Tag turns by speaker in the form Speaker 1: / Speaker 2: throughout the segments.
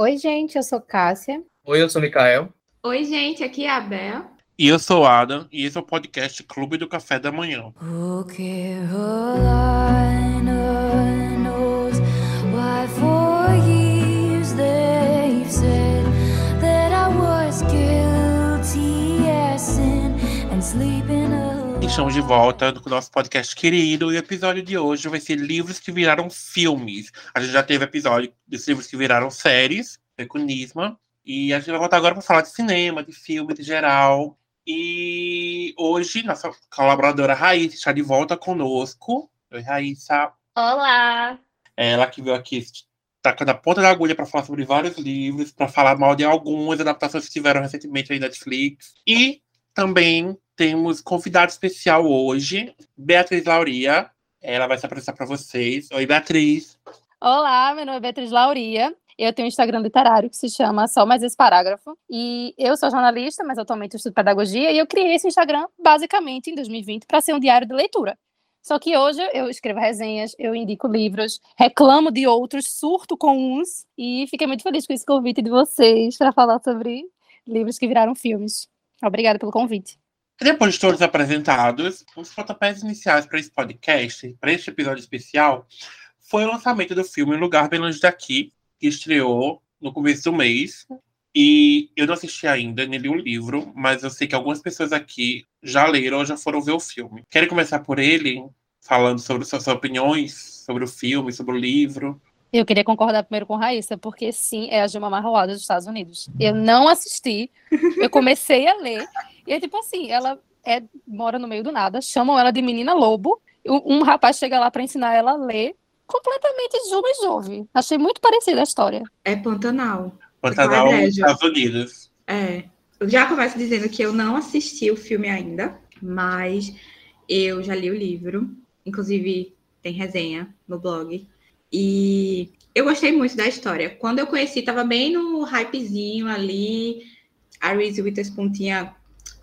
Speaker 1: Oi, gente, eu sou Cássia.
Speaker 2: Oi, eu sou Mikael.
Speaker 3: Oi, gente, aqui é a Bel.
Speaker 4: E eu sou Adam, e esse é o podcast Clube do Café da Manhã.
Speaker 5: Who Carolina
Speaker 4: Estamos de volta com o nosso podcast querido, e o episódio de hoje vai ser livros que viraram filmes. A gente já teve episódio dos livros que viraram séries, foi com Nisma, e a gente vai voltar agora para falar de cinema, de filme, de geral. E hoje, nossa colaboradora Raíssa está de volta conosco. Oi, Raíssa.
Speaker 6: Olá!
Speaker 4: Ela que veio aqui tacando a ponta da agulha para falar sobre vários livros, para falar mal de algumas adaptações que tiveram recentemente aí na Netflix. E também temos convidado especial hoje, Beatriz Lauria. Ela vai se apresentar para vocês. Oi, Beatriz.
Speaker 1: Olá, meu nome é Beatriz Lauria. Eu tenho um Instagram literário que se chama Só Mais Esse Parágrafo. E eu sou jornalista, mas atualmente estudo pedagogia. E eu criei esse Instagram basicamente em 2020 para ser um diário de leitura. Só que hoje eu escrevo resenhas, eu indico livros, reclamo de outros, surto com uns. E fiquei muito feliz com esse convite de vocês para falar sobre livros que viraram filmes. Obrigada pelo convite.
Speaker 4: Depois de todos apresentados, os pontapés iniciais para esse podcast, para este episódio especial, foi o lançamento do filme Lugar Bem Longe Daqui, que estreou no começo do mês. E eu não assisti ainda, nem li o livro, mas eu sei que algumas pessoas aqui já leram ou já foram ver o filme. Querem começar por ele, falando sobre suas opiniões sobre o filme, sobre o livro?
Speaker 1: Eu queria concordar primeiro com Raíssa, porque sim, é a Gilma Marroada dos Estados Unidos. Eu não assisti, eu comecei a ler, e é tipo assim, ela é, mora no meio do nada, chamam ela de menina lobo, um, um rapaz chega lá para ensinar ela a ler, completamente Juma e Jove. Achei muito parecida a história.
Speaker 3: É Pantanal.
Speaker 4: Pantanal,
Speaker 3: Privilégio.
Speaker 4: Estados Unidos.
Speaker 3: É. Eu já começo dizendo que eu não assisti o filme ainda, mas eu já li o livro. Inclusive, tem resenha no blog. E eu gostei muito da história. Quando eu conheci, tava bem no hypezinho ali. A Reese Witherspoon tinha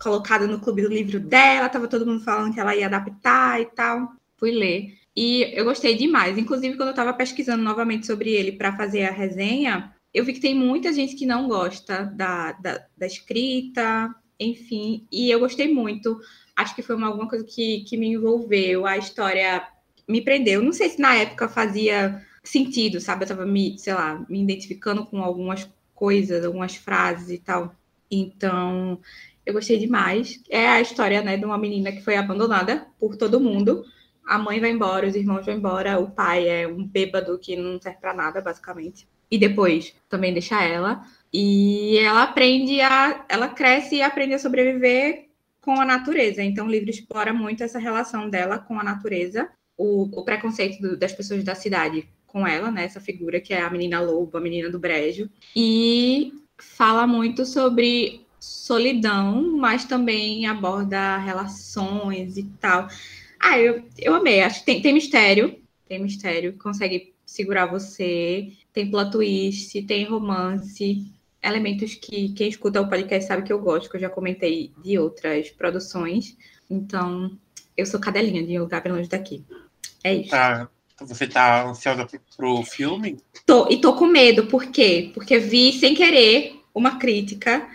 Speaker 3: colocado no clube do livro dela, tava todo mundo falando que ela ia adaptar e tal. Fui ler. E eu gostei demais. Inclusive, quando eu estava pesquisando novamente sobre ele para fazer a resenha, eu vi que tem muita gente que não gosta da, da, da escrita, enfim, e eu gostei muito. Acho que foi uma, alguma coisa que, que me envolveu, a história me prendeu. Não sei se na época fazia sentido, sabe? Eu estava me, sei lá, me identificando com algumas coisas, algumas frases e tal. Então, eu gostei demais. É a história, né, de uma menina que foi abandonada por todo mundo a mãe vai embora, os irmãos vão embora, o pai é um bêbado que não serve para nada, basicamente. E depois também deixa ela. E ela aprende a. Ela cresce e aprende a sobreviver com a natureza. Então o livro explora muito essa relação dela com a natureza, o, o preconceito do, das pessoas da cidade com ela, né? Essa figura que é a menina lobo, a menina do brejo. E fala muito sobre solidão, mas também aborda relações e tal. Ah, eu, eu amei. Acho que tem, tem mistério. Tem mistério. Consegue segurar você. Tem plot twist, tem romance. Elementos que quem escuta o podcast sabe que eu gosto, que eu já comentei de outras produções. Então, eu sou cadelinha de um lugar bem longe daqui. É isso.
Speaker 4: Tá. Você tá ansiosa pro, pro filme?
Speaker 3: Tô, e tô com medo, por quê? Porque vi sem querer uma crítica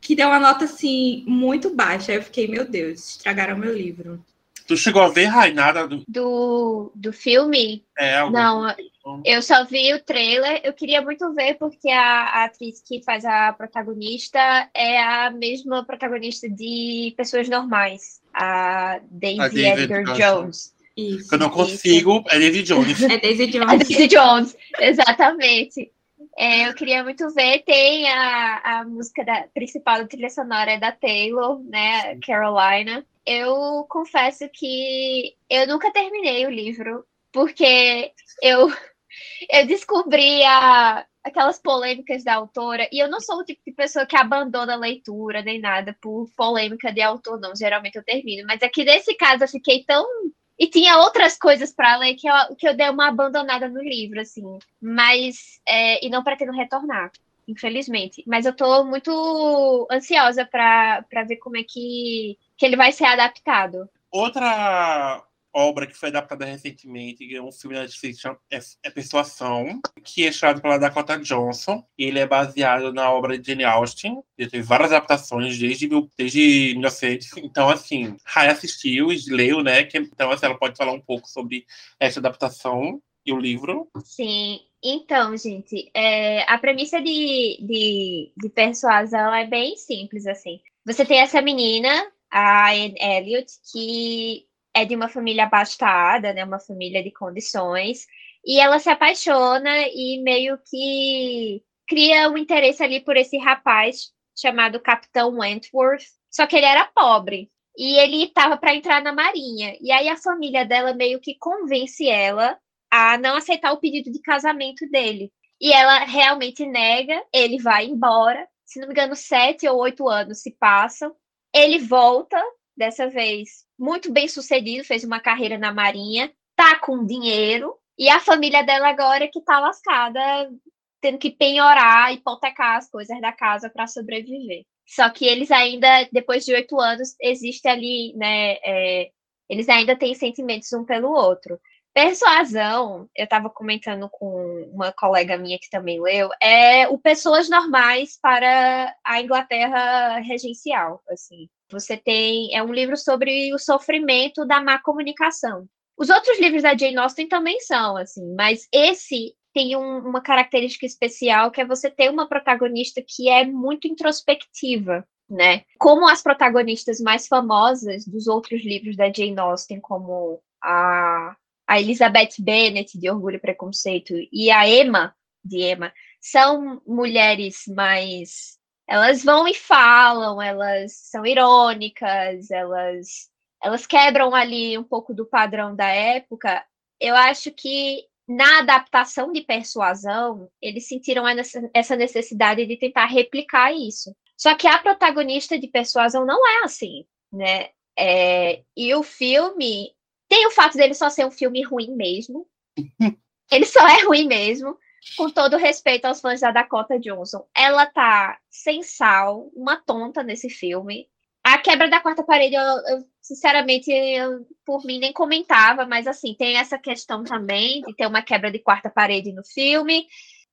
Speaker 3: que deu uma nota assim muito baixa. Aí eu fiquei, meu Deus, estragaram meu livro.
Speaker 4: Tu chegou a ver, Rai, nada do...
Speaker 6: Do, do filme?
Speaker 4: É, algum...
Speaker 6: Não, eu só vi o trailer. Eu queria muito ver, porque a, a atriz que faz a protagonista é a mesma protagonista de Pessoas Normais, a Daisy,
Speaker 4: A Daisy
Speaker 6: Edgar
Speaker 4: Edgar
Speaker 6: Jones.
Speaker 3: Isso.
Speaker 4: Eu não consigo, é David Jones.
Speaker 3: É Daisy Jones.
Speaker 6: Daisy Jones, exatamente. É, eu queria muito ver. Tem a, a música da, principal da trilha sonora é da Taylor, né? Carolina. Eu confesso que eu nunca terminei o livro, porque eu, eu descobri a, aquelas polêmicas da autora, e eu não sou o tipo de pessoa que abandona a leitura nem nada por polêmica de autor, não. Geralmente eu termino. Mas aqui nesse caso eu fiquei tão e tinha outras coisas para ler que eu, que eu dei uma abandonada no livro, assim. Mas. É, e não pretendo retornar, infelizmente. Mas eu tô muito ansiosa para ver como é que, que ele vai ser adaptado.
Speaker 4: Outra obra que foi adaptada recentemente, é um filme da Netflix, é, é Persuasão, que é estrelado pela Dakota Johnson. Ele é baseado na obra de Jane Austen. Ele teve várias adaptações desde, desde 1900. Então, assim, Rai assistiu e leu, né? Que, então, assim, ela pode falar um pouco sobre essa adaptação e o livro.
Speaker 6: Sim, então, gente, é, a premissa de, de, de persuasão é bem simples, assim. Você tem essa menina, a Elliot, que é de uma família abastada, né, uma família de condições, e ela se apaixona e meio que cria um interesse ali por esse rapaz chamado Capitão Wentworth, só que ele era pobre e ele estava para entrar na marinha. E aí a família dela meio que convence ela a não aceitar o pedido de casamento dele. E ela realmente nega, ele vai embora. Se não me engano, sete ou oito anos se passam. Ele volta, dessa vez muito bem sucedido, fez uma carreira na Marinha, tá com dinheiro, e a família dela agora que tá lascada, tendo que penhorar, hipotecar as coisas da casa para sobreviver. Só que eles ainda, depois de oito anos, existe ali, né? É, eles ainda têm sentimentos um pelo outro. Persuasão, eu estava comentando com uma colega minha que também leu, é o Pessoas Normais para a Inglaterra Regencial, assim. Você tem, é um livro sobre o sofrimento da má comunicação. Os outros livros da Jane Austen também são, assim, mas esse tem um, uma característica especial que é você ter uma protagonista que é muito introspectiva, né? Como as protagonistas mais famosas dos outros livros da Jane Austen, como a a Elizabeth Bennet, de Orgulho e Preconceito, e a Emma, de Emma, são mulheres mais. Elas vão e falam, elas são irônicas, elas, elas quebram ali um pouco do padrão da época. Eu acho que na adaptação de persuasão, eles sentiram essa necessidade de tentar replicar isso. Só que a protagonista de persuasão não é assim, né? É, e o filme tem o fato dele só ser um filme ruim mesmo. ele só é ruim mesmo. Com todo respeito aos fãs da Dakota Johnson. Ela tá sem sal, uma tonta nesse filme. A quebra da quarta parede, eu, eu sinceramente, eu, por mim, nem comentava, mas assim, tem essa questão também de ter uma quebra de quarta parede no filme.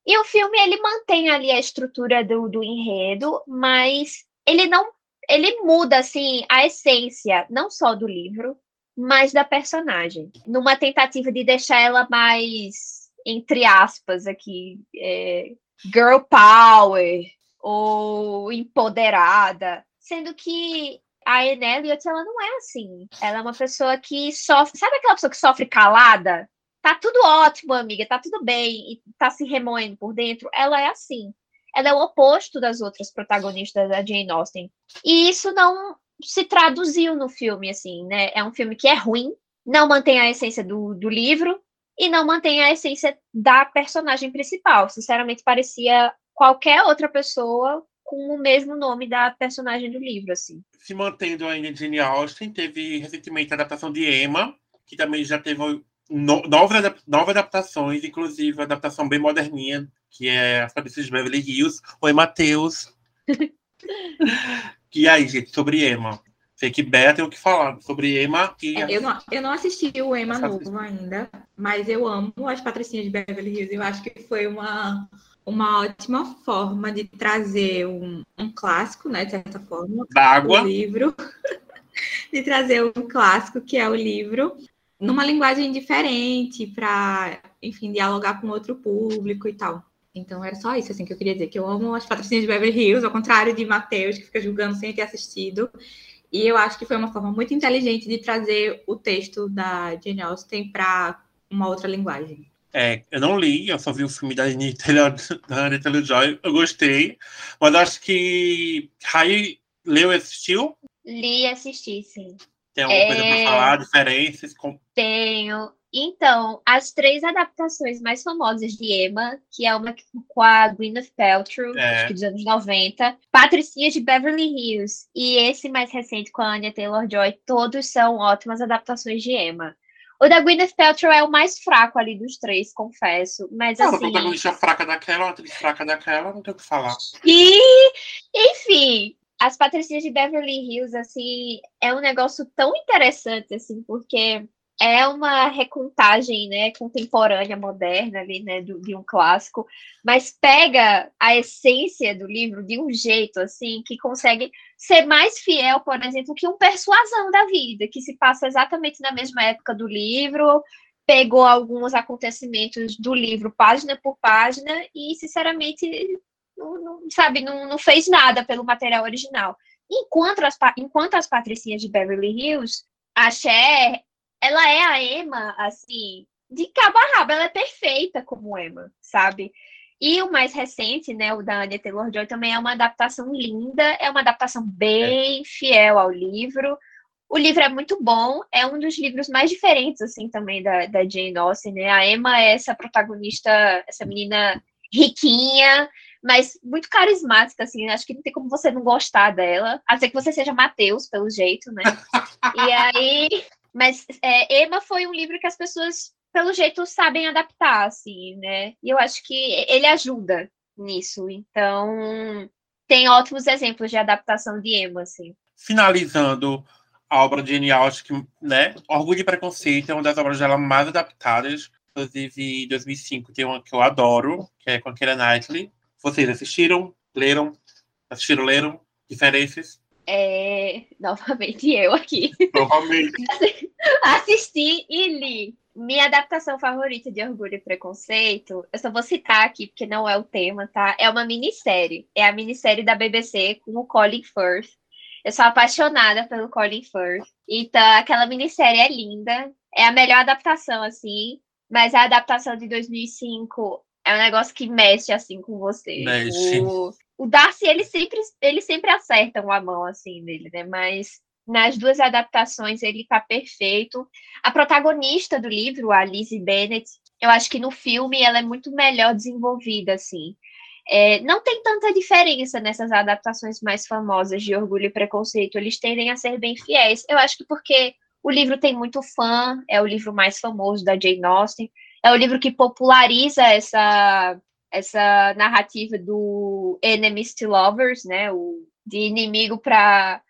Speaker 6: E o filme, ele mantém ali a estrutura do, do enredo, mas ele não. Ele muda, assim, a essência, não só do livro, mais da personagem, numa tentativa de deixar ela mais, entre aspas, aqui, é, girl power ou empoderada, sendo que a Anne Elliot, ela não é assim. Ela é uma pessoa que sofre, sabe aquela pessoa que sofre calada? Tá tudo ótimo, amiga, tá tudo bem, e tá se remoendo por dentro. Ela é assim. Ela é o oposto das outras protagonistas da Jane Austen. E isso não se traduziu no filme, assim, né? É um filme que é ruim, não mantém a essência do, do livro e não mantém a essência da personagem principal. Sinceramente, parecia qualquer outra pessoa com o mesmo nome da personagem do livro, assim.
Speaker 4: Se mantendo ainda em Jane Austen, teve recentemente a adaptação de Emma, que também já teve no, novas, novas adaptações, inclusive a adaptação bem moderninha, que é As Cabeças de Beverly Hills. Oi, Matheus! E aí, gente, sobre Emma? Que Bea tem o que falar sobre Emma. E...
Speaker 3: É, eu, não, eu não assisti o Emma novo ainda, mas eu amo as Patricinhas de Beverly Hills. Eu acho que foi uma, uma ótima forma de trazer um, um clássico, né, de certa forma.
Speaker 4: D'água.
Speaker 3: O livro. de trazer um clássico, que é o livro, numa linguagem diferente, para, enfim, dialogar com outro público e tal. Então era só isso assim que eu queria dizer, que eu amo as patrocínios de Beverly Hills, ao contrário de Matheus, que fica julgando sem ter assistido. E eu acho que foi uma forma muito inteligente de trazer o texto da Jane Austen para uma outra linguagem.
Speaker 4: É, eu não li, eu só vi o filme da Anitta, da Anitta Joy, eu gostei, mas acho que Rai leu e assistiu?
Speaker 6: Li e assisti, sim.
Speaker 4: Tem alguma é... coisa para falar, diferenças? Com...
Speaker 6: Tenho. Então, as três adaptações mais famosas de Emma, que é uma com a Gwyneth Paltrow, é. acho que dos anos 90, Patricinha de Beverly Hills e esse mais recente com a Anya Taylor-Joy, todos são ótimas adaptações de Emma. O da Gwyneth Paltrow é o mais fraco ali dos três, confesso, mas não, assim...
Speaker 4: Uma protagonista fraca daquela, uma atriz fraca daquela, não tem o que falar.
Speaker 6: E, enfim, as Patricinhas de Beverly Hills, assim, é um negócio tão interessante, assim, porque é uma recontagem, né, contemporânea, moderna ali, né, de um clássico, mas pega a essência do livro de um jeito, assim, que consegue ser mais fiel, por exemplo, que um Persuasão da Vida, que se passa exatamente na mesma época do livro, pegou alguns acontecimentos do livro página por página e, sinceramente, não, não sabe, não, não fez nada pelo material original. Enquanto as, enquanto as patricinhas de Beverly Hills, a Cher, ela é a Emma, assim, de cabo a rabo, ela é perfeita como Emma, sabe? E o mais recente, né, o da Anya Taylor-Joy, também é uma adaptação linda, é uma adaptação bem é. fiel ao livro. O livro é muito bom, é um dos livros mais diferentes, assim, também da, da Jane Austen, né? A Emma é essa protagonista, essa menina riquinha, mas muito carismática, assim, acho que não tem como você não gostar dela, a não ser que você seja Mateus, pelo jeito, né? e aí, mas é, Emma foi um livro que as pessoas, pelo jeito, sabem adaptar, assim, né? E eu acho que ele ajuda nisso, então tem ótimos exemplos de adaptação de Emma, assim.
Speaker 4: Finalizando a obra de Jane Austen, né? Orgulho e Preconceito é uma das obras dela mais adaptadas. Inclusive, em 2005 tem uma que eu adoro, que é com a Keira Knightley. Vocês assistiram? Leram? Assistiram, leram? Diferenças?
Speaker 6: É... Novamente eu aqui.
Speaker 4: Novamente.
Speaker 6: Assisti e li. Minha adaptação favorita de Orgulho e Preconceito, eu só vou citar aqui porque não é o tema, tá? É uma minissérie. É a minissérie da BBC com o Colin Firth eu sou apaixonada pelo Colin Firth. Então, aquela minissérie é linda. É a melhor adaptação, assim. Mas a adaptação de 2005 é um negócio que mexe, assim, com você.
Speaker 4: Mexe.
Speaker 6: O, o Darcy, ele sempre, ele sempre acerta uma mão, assim, dele, né? Mas nas duas adaptações ele tá perfeito. A protagonista do livro, a Lizzie Bennett, eu acho que no filme ela é muito melhor desenvolvida, assim. É, não tem tanta diferença nessas adaptações mais famosas de Orgulho e Preconceito, eles tendem a ser bem fiéis. Eu acho que porque o livro tem muito fã, é o livro mais famoso da Jane Austen, é o livro que populariza essa, essa narrativa do enemies to lovers, né, o, de inimigo para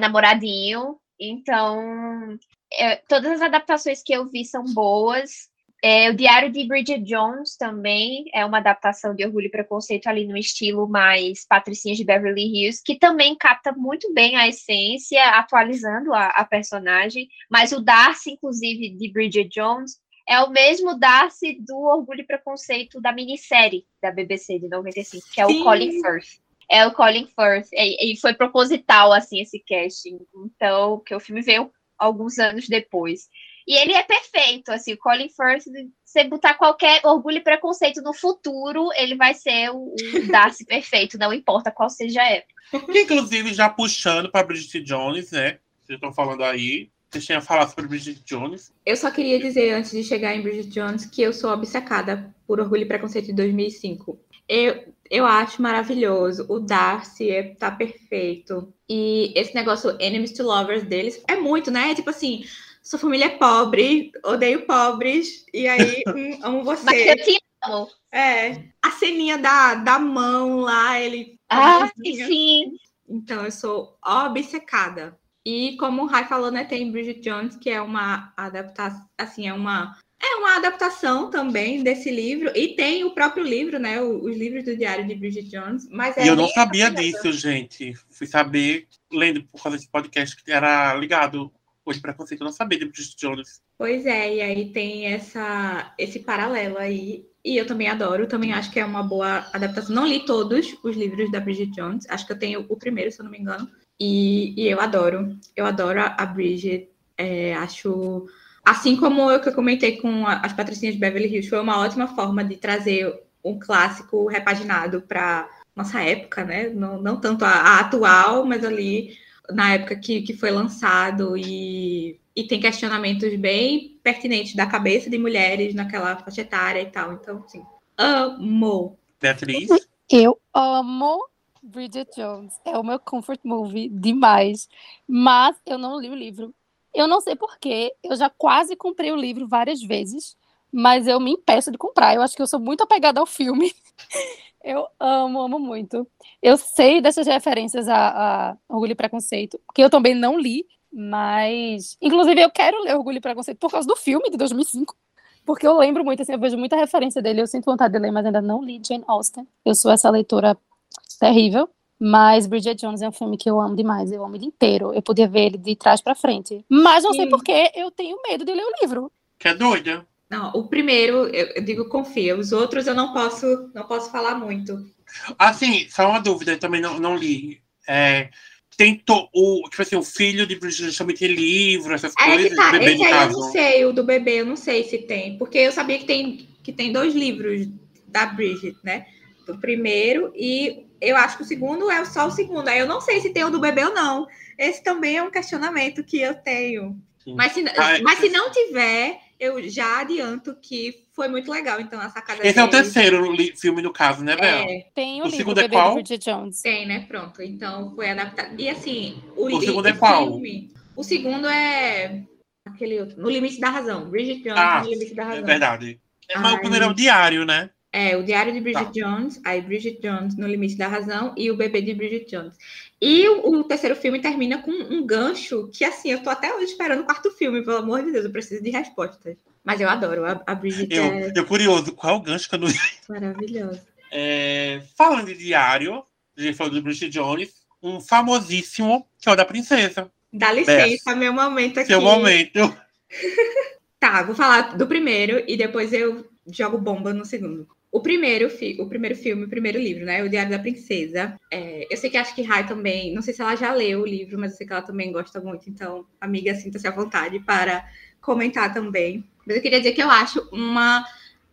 Speaker 6: namoradinho. Então, é, todas as adaptações que eu vi são boas. É, o Diário de Bridget Jones também é uma adaptação de Orgulho e Preconceito ali no estilo mais Patricinha de Beverly Hills, que também capta muito bem a essência, atualizando a, a personagem. Mas o Darcy, inclusive, de Bridget Jones, é o mesmo Darcy do Orgulho e Preconceito da minissérie da BBC de 95, que é Sim. o Colin Firth. É o Colin Firth, e, e foi proposital, assim, esse casting. Então, que o filme veio alguns anos depois. E ele é perfeito, assim, o Colin Firth, você botar qualquer orgulho e preconceito no futuro, ele vai ser o, o Darcy perfeito, não importa qual seja a época.
Speaker 4: Inclusive, já puxando para Bridget Jones, né? Vocês estão falando aí. Vocês tinham falado sobre Bridget Jones.
Speaker 3: Eu só queria dizer, antes de chegar em Bridget Jones, que eu sou obcecada por Orgulho e Preconceito de 2005. Eu, eu acho maravilhoso. O Darcy é, tá perfeito. E esse negócio Enemies to Lovers deles é muito, né? Tipo assim, sua família é pobre, odeio pobres, e aí hum, amo você.
Speaker 6: Mas eu te amo.
Speaker 3: É, a ceninha da, da mão lá, ele.
Speaker 6: Ah, sim.
Speaker 3: Então, eu sou obcecada. E como o Rai falou, né, tem Bridget Jones, que é uma adaptação, assim, é uma é uma adaptação também desse livro e tem o próprio livro, né, os livros do Diário de Bridget Jones, mas é
Speaker 4: E eu não sabia disso, gente. Fui saber lendo por causa desse podcast que era ligado hoje preconceito, eu não sabia de Bridget Jones.
Speaker 3: Pois é, e aí tem essa, esse paralelo aí. E eu também adoro, também acho que é uma boa adaptação. Não li todos os livros da Bridget Jones, acho que eu tenho o primeiro, se eu não me engano. E, e eu adoro, eu adoro a, Bridget. É, acho, assim como eu que eu comentei com as Patricinhas de Beverly Hills, foi uma ótima forma de trazer um clássico repaginado para nossa época, né? Não, não tanto a, a atual, mas ali na época que, que foi lançado e, e tem questionamentos bem pertinentes da cabeça de mulheres naquela faixa etária e tal. Então, assim, amo.
Speaker 4: Beatriz?
Speaker 1: Eu amo Bridget Jones. É o meu comfort movie demais. Mas eu não li o livro. Eu não sei porquê. Eu já quase comprei o livro várias vezes, mas eu me impeço de comprar. Eu acho que eu sou muito apegada ao filme. Eu amo, amo muito. Eu sei dessas referências a, a Orgulho e Preconceito, que eu também não li, Mas, inclusive, eu quero ler Orgulho e Preconceito por causa do filme de 2005. Porque eu lembro muito, assim, eu vejo muita referência dele. Eu sinto vontade de ler, mas ainda não li Jane Austen. Eu sou essa leitora terrível. Mas Bridget Jones é um filme que eu amo demais. Eu amo ele inteiro. Eu podia ver ele de trás pra frente. Mas não sei
Speaker 3: Sim.
Speaker 1: por que eu tenho medo de ler o livro.
Speaker 4: Que é doida.
Speaker 3: Não, o primeiro, eu, eu digo confia. Os outros eu não posso, não posso falar muito.
Speaker 4: Assim, só uma dúvida, eu também não, não li. É, tem to, o, tipo assim, o filho de Bridget Jones também tem livro, essas
Speaker 3: É
Speaker 4: coisas,
Speaker 3: que tá,
Speaker 4: bebê
Speaker 3: esse aí eu
Speaker 4: caso.
Speaker 3: não sei, o do bebê eu não sei se tem, porque eu sabia que tem, que tem dois livros da Bridget, né? Do primeiro e eu acho que o segundo é só o segundo. Aí eu não sei se tem o do bebê ou não. Esse também é um questionamento que eu tenho.
Speaker 4: Sim.
Speaker 3: Mas se,
Speaker 4: Ah, é-
Speaker 3: mas se não tiver, eu já adianto que foi muito legal. Então, a sacada
Speaker 4: Esse é o
Speaker 3: deles-
Speaker 4: terceiro filme, no caso, né, Bel?
Speaker 3: É,
Speaker 1: Tem o,
Speaker 4: O
Speaker 1: livro
Speaker 4: segundo é qual?
Speaker 3: tem, né? Pronto. Então, foi adaptado. E assim, o,
Speaker 4: O segundo é qual?
Speaker 3: filme- o segundo é aquele outro, No Limite da Razão. Bridget Jones,
Speaker 4: Ah,
Speaker 3: No Limite da
Speaker 4: É
Speaker 3: Razão.
Speaker 4: verdade. É, mas o primeiro é o diário, né?
Speaker 3: É, o Diário de Bridget
Speaker 4: Tá.
Speaker 3: Jones, aí Bridget Jones no Limite da Razão e o Bebê de Bridget Jones. E o, o terceiro filme termina com um gancho que, assim, eu tô até hoje esperando o quarto filme, pelo amor de Deus, eu preciso de respostas. Mas eu adoro, a, a Bridget
Speaker 4: Eu,
Speaker 3: é
Speaker 4: eu curioso, qual é o gancho que eu não
Speaker 3: maravilhosa.
Speaker 4: É, falando de diário, a gente falou do Bridget Jones, um famosíssimo, que é o da princesa.
Speaker 3: Dá licença, meu momento aqui.
Speaker 4: Seu momento.
Speaker 3: Tá, vou falar do primeiro e depois eu jogo bomba no segundo. O primeiro, o primeiro filme, o primeiro livro, né? O Diário da Princesa. É, eu sei que acho que Rai também, não sei se ela já leu o livro, mas eu sei que ela também gosta muito. Então, amiga, sinta-se à vontade para comentar também. Mas eu queria dizer que eu acho uma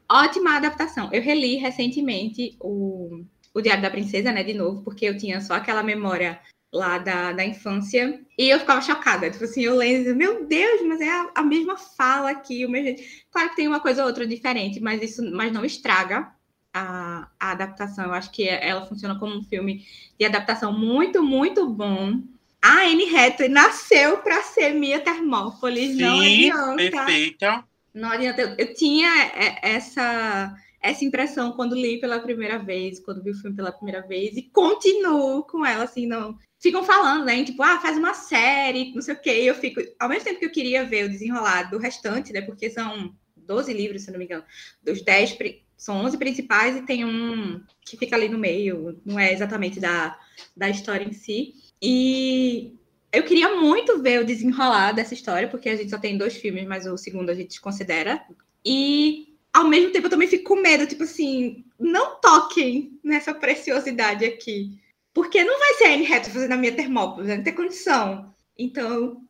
Speaker 3: ótima adaptação. Eu reli recentemente o, o Diário da Princesa, né? De novo, porque eu tinha só aquela memória lá da, da infância. E eu ficava chocada. Tipo assim, eu lendo, e meu Deus, mas é a, a mesma fala aqui, o mesmo... Claro que tem uma coisa ou outra diferente, mas isso mas não estraga a, a adaptação. Eu acho que ela funciona como um filme de adaptação muito, muito bom. A Anne Hathaway nasceu para ser Mia Termópolis, não
Speaker 4: Sim,
Speaker 3: adianta.
Speaker 4: perfeita.
Speaker 3: Não adianta. Eu, eu tinha é, essa, essa impressão quando li pela primeira vez, quando vi o filme pela primeira vez, e continuo com ela, assim, não. Ficam falando, né? Tipo, ah, faz uma série, não sei o quê. E eu fico. Ao mesmo tempo que eu queria ver o desenrolar do restante, né? Porque são 12 livros, se não me engano. Dos 10, pri- são 11 principais e tem um que fica ali no meio, não é exatamente da, da história em si. E eu queria muito ver o desenrolar dessa história, porque a gente só tem dois filmes, mas o segundo a gente considera. E ao mesmo tempo eu também fico com medo, tipo assim, não toquem nessa preciosidade aqui. Porque não vai ser a Anne Hathaway minha Termópolis, não tem condição. Então,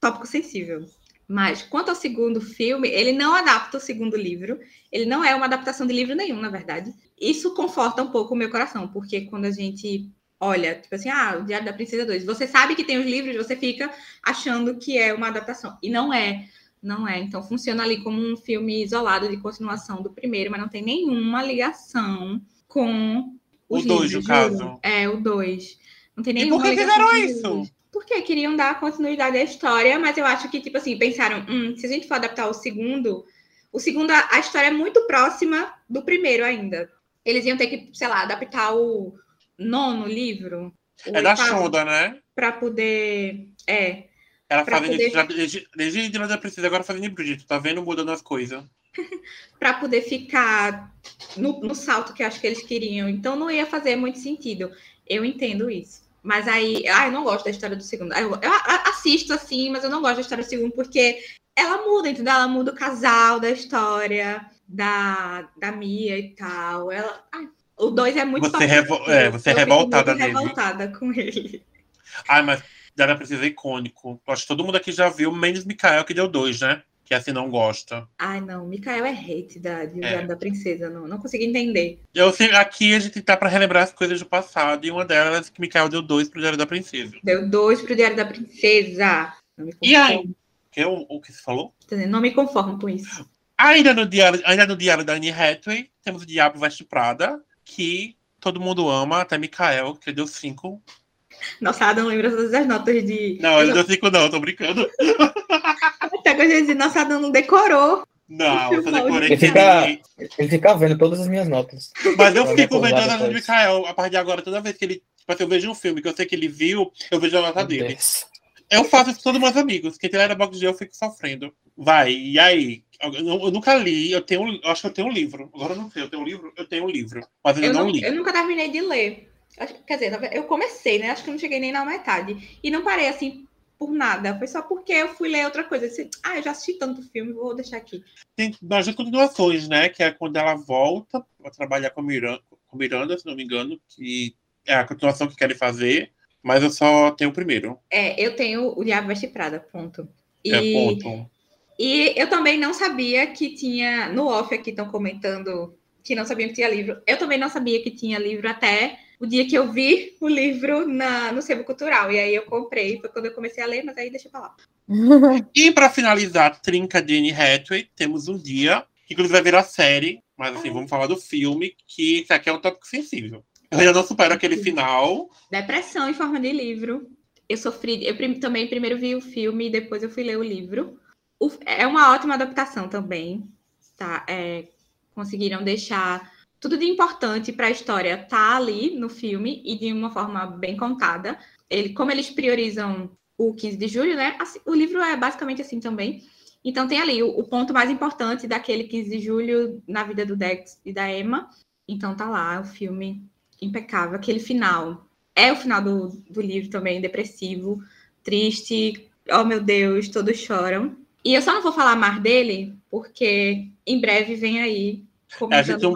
Speaker 3: tópico sensível. Mas quanto ao segundo filme, ele não adapta o segundo livro. Ele não é uma adaptação de livro nenhum, na verdade. Isso conforta um pouco o meu coração, porque quando a gente olha, tipo assim, ah, o Diário da Princesa 2, você sabe que tem os livros, você fica achando que é uma adaptação. E não é. Não é. Então funciona ali como um filme isolado de continuação do primeiro, mas não tem nenhuma ligação com
Speaker 4: O
Speaker 3: os
Speaker 4: dois, no caso.
Speaker 3: É, o 2. Não tem
Speaker 4: E
Speaker 3: nenhuma
Speaker 4: por que fizeram isso?
Speaker 3: Porque queriam dar continuidade à história, mas eu acho que, tipo assim, pensaram, hum, se a gente for adaptar o segundo, o segundo, a, história é muito próxima do primeiro ainda. Eles iam ter que, sei lá, adaptar o nono livro.
Speaker 4: É da Shonda, né?
Speaker 3: Pra poder. É,
Speaker 4: Ela fazendo
Speaker 3: poder-
Speaker 4: isso já desde, desde Princesa, agora fazendo Bridget. Tá vendo mudando as coisas.
Speaker 3: para poder ficar no, no salto que acho que eles queriam. Então não ia fazer muito sentido. Eu entendo isso. Mas aí, ah, eu não gosto da história do segundo. Eu, eu assisto assim, mas eu não gosto da história do segundo porque ela muda, entendeu? Ela muda o casal da história da, da Mia e tal. Ela, ai, o dois é muito
Speaker 4: Você revo- é, você é revoltada
Speaker 3: muito
Speaker 4: nele.
Speaker 3: revoltada com ele.
Speaker 4: Ai, mas Diário da Princesa é icônico. Acho que todo mundo aqui já viu, menos Mikael, que deu dois, né? Que assim não gosta.
Speaker 3: Ai, não, Mikael é hate da, de
Speaker 4: É.
Speaker 3: da Princesa, não, não consegui entender.
Speaker 4: Eu sei, aqui a gente tá pra relembrar as coisas do passado, e uma delas é que Mikael deu dois pro Diário da Princesa.
Speaker 3: Deu dois pro Diário da Princesa. Não me
Speaker 4: E aí? Que é o, o que você falou?
Speaker 3: Não me conformo com isso.
Speaker 4: Ainda no diário, ainda no diário da Anne Hathaway, temos o Diabo Veste Prada, que todo mundo ama, até Mikael, que deu cinco.
Speaker 3: Nossa, Adam lembra todas as notas de.
Speaker 4: Não, ele deu cinco não, tô brincando.
Speaker 3: Até que eu já disse, nossa, Adam não decorou.
Speaker 4: Não, eu só decorei
Speaker 2: Ele
Speaker 4: que
Speaker 2: fica-
Speaker 4: ele-
Speaker 2: Ele fica vendo todas as minhas notas.
Speaker 4: Mas eu
Speaker 2: Pra me
Speaker 4: fico vendo
Speaker 2: acordar
Speaker 4: a nota do
Speaker 2: depois.
Speaker 4: Mikael, a partir de agora, toda vez que ele. Tipo assim, eu vejo um filme que eu sei que ele viu, eu vejo a nota dele.
Speaker 2: Deus.
Speaker 4: Eu faço isso com todos meus amigos. Quem tem Letterboxd eu fico sofrendo. Vai, e aí? Eu, eu nunca li, eu tenho, eu acho que eu tenho um livro. Agora eu não sei, eu tenho um livro, eu tenho um livro. Mas eu,
Speaker 3: Eu,
Speaker 4: não,
Speaker 3: não-
Speaker 4: li.
Speaker 3: eu nunca terminei de ler. Quer dizer, eu comecei, né? Acho que não cheguei nem na metade. E não parei assim por nada. Foi só porque eu fui ler outra coisa. Eu disse, ah, eu já assisti tanto filme, vou deixar aqui.
Speaker 4: Tem mais duas continuações, né? Que é quando ela volta pra trabalhar com Miranda, com Miranda, se não me engano, que é a continuação que querem fazer. Mas eu só tenho o primeiro.
Speaker 3: É, eu tenho o Diabo Veste Prada, ponto. E,
Speaker 4: É ponto.
Speaker 3: e eu também não sabia que tinha. No off aqui estão comentando que não sabiam que tinha livro. Eu também não sabia que tinha livro até o dia que eu vi o livro na, no Sebo Cultural. E aí eu comprei, foi quando eu comecei a ler, mas aí deixa pra lá.
Speaker 4: E pra finalizar, Trinca de Anne Hathaway, temos um dia, que inclusive vai virar série, mas assim, vamos falar do filme, que isso aqui é um tópico sensível. Eu ainda não supero aquele final.
Speaker 3: Depressão em forma de livro. Eu sofri. Eu prim- também primeiro vi o filme e depois eu fui ler o livro. O- é uma ótima adaptação também. Tá? É, conseguiram deixar tudo de importante para a história tá ali no filme e de uma forma bem contada. Ele, como eles priorizam o 15 de julho, né? o livro é basicamente assim também. Então tem ali o, o ponto mais importante daquele 15 de julho na vida do Dex e da Emma. Então tá lá o filme impecável, aquele final. É o final do, do livro também, depressivo, triste. Oh meu Deus, todos choram. E eu só não vou falar mais dele, porque em breve vem aí comentando
Speaker 4: gente não-.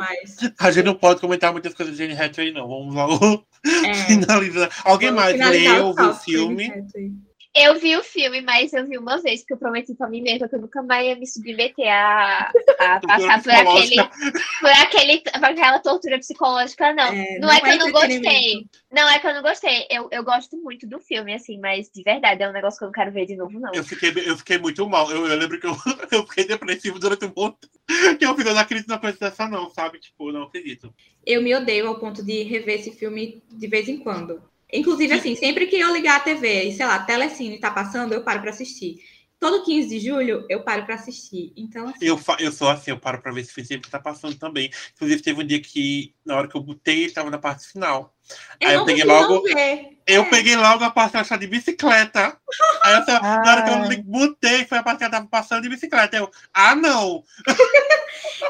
Speaker 4: A gente não pode comentar muitas coisas de Anne Hathaway, não. Vamos logo
Speaker 3: É,
Speaker 4: finalizar. Alguém
Speaker 3: vamos
Speaker 4: mais
Speaker 3: finalizar
Speaker 4: leu,
Speaker 3: o
Speaker 4: o filme?
Speaker 6: Eu vi o filme, mas eu vi uma vez, porque eu prometi pra mim mesma que eu nunca mais ia me submeter a, a passar por aquele, por aquele, por aquela tortura psicológica, não.
Speaker 3: É,
Speaker 6: não, é que eu não gostei. Não é que eu não gostei. Eu, eu gosto muito do filme, assim, mas de verdade é um negócio que eu não quero ver de novo, não.
Speaker 4: Eu fiquei, eu fiquei muito mal. Eu, eu lembro que eu, eu fiquei depressivo durante um ponto. Que eu eu não acredito na coisa dessa, não, sabe? Tipo, não acredito.
Speaker 3: Eu me odeio ao ponto de rever esse filme de vez em quando. Inclusive, assim, sempre que eu ligar a TV e, sei lá, Telecine tá passando, eu paro pra assistir. Todo 15 de julho, eu paro pra assistir. Então, assim,
Speaker 4: Eu, eu sou assim, eu paro pra ver esse filme sempre tá passando também. Inclusive, teve um dia que, na hora que eu botei, ele tava na parte final.
Speaker 3: Eu
Speaker 4: Aí eu peguei logo-
Speaker 3: ver.
Speaker 4: Eu
Speaker 3: É.
Speaker 4: peguei logo a parte de bicicleta. Aí eu, na hora que
Speaker 1: Ah.
Speaker 4: eu botei, foi a parte que ela tava passando de bicicleta. Eu, ah, não!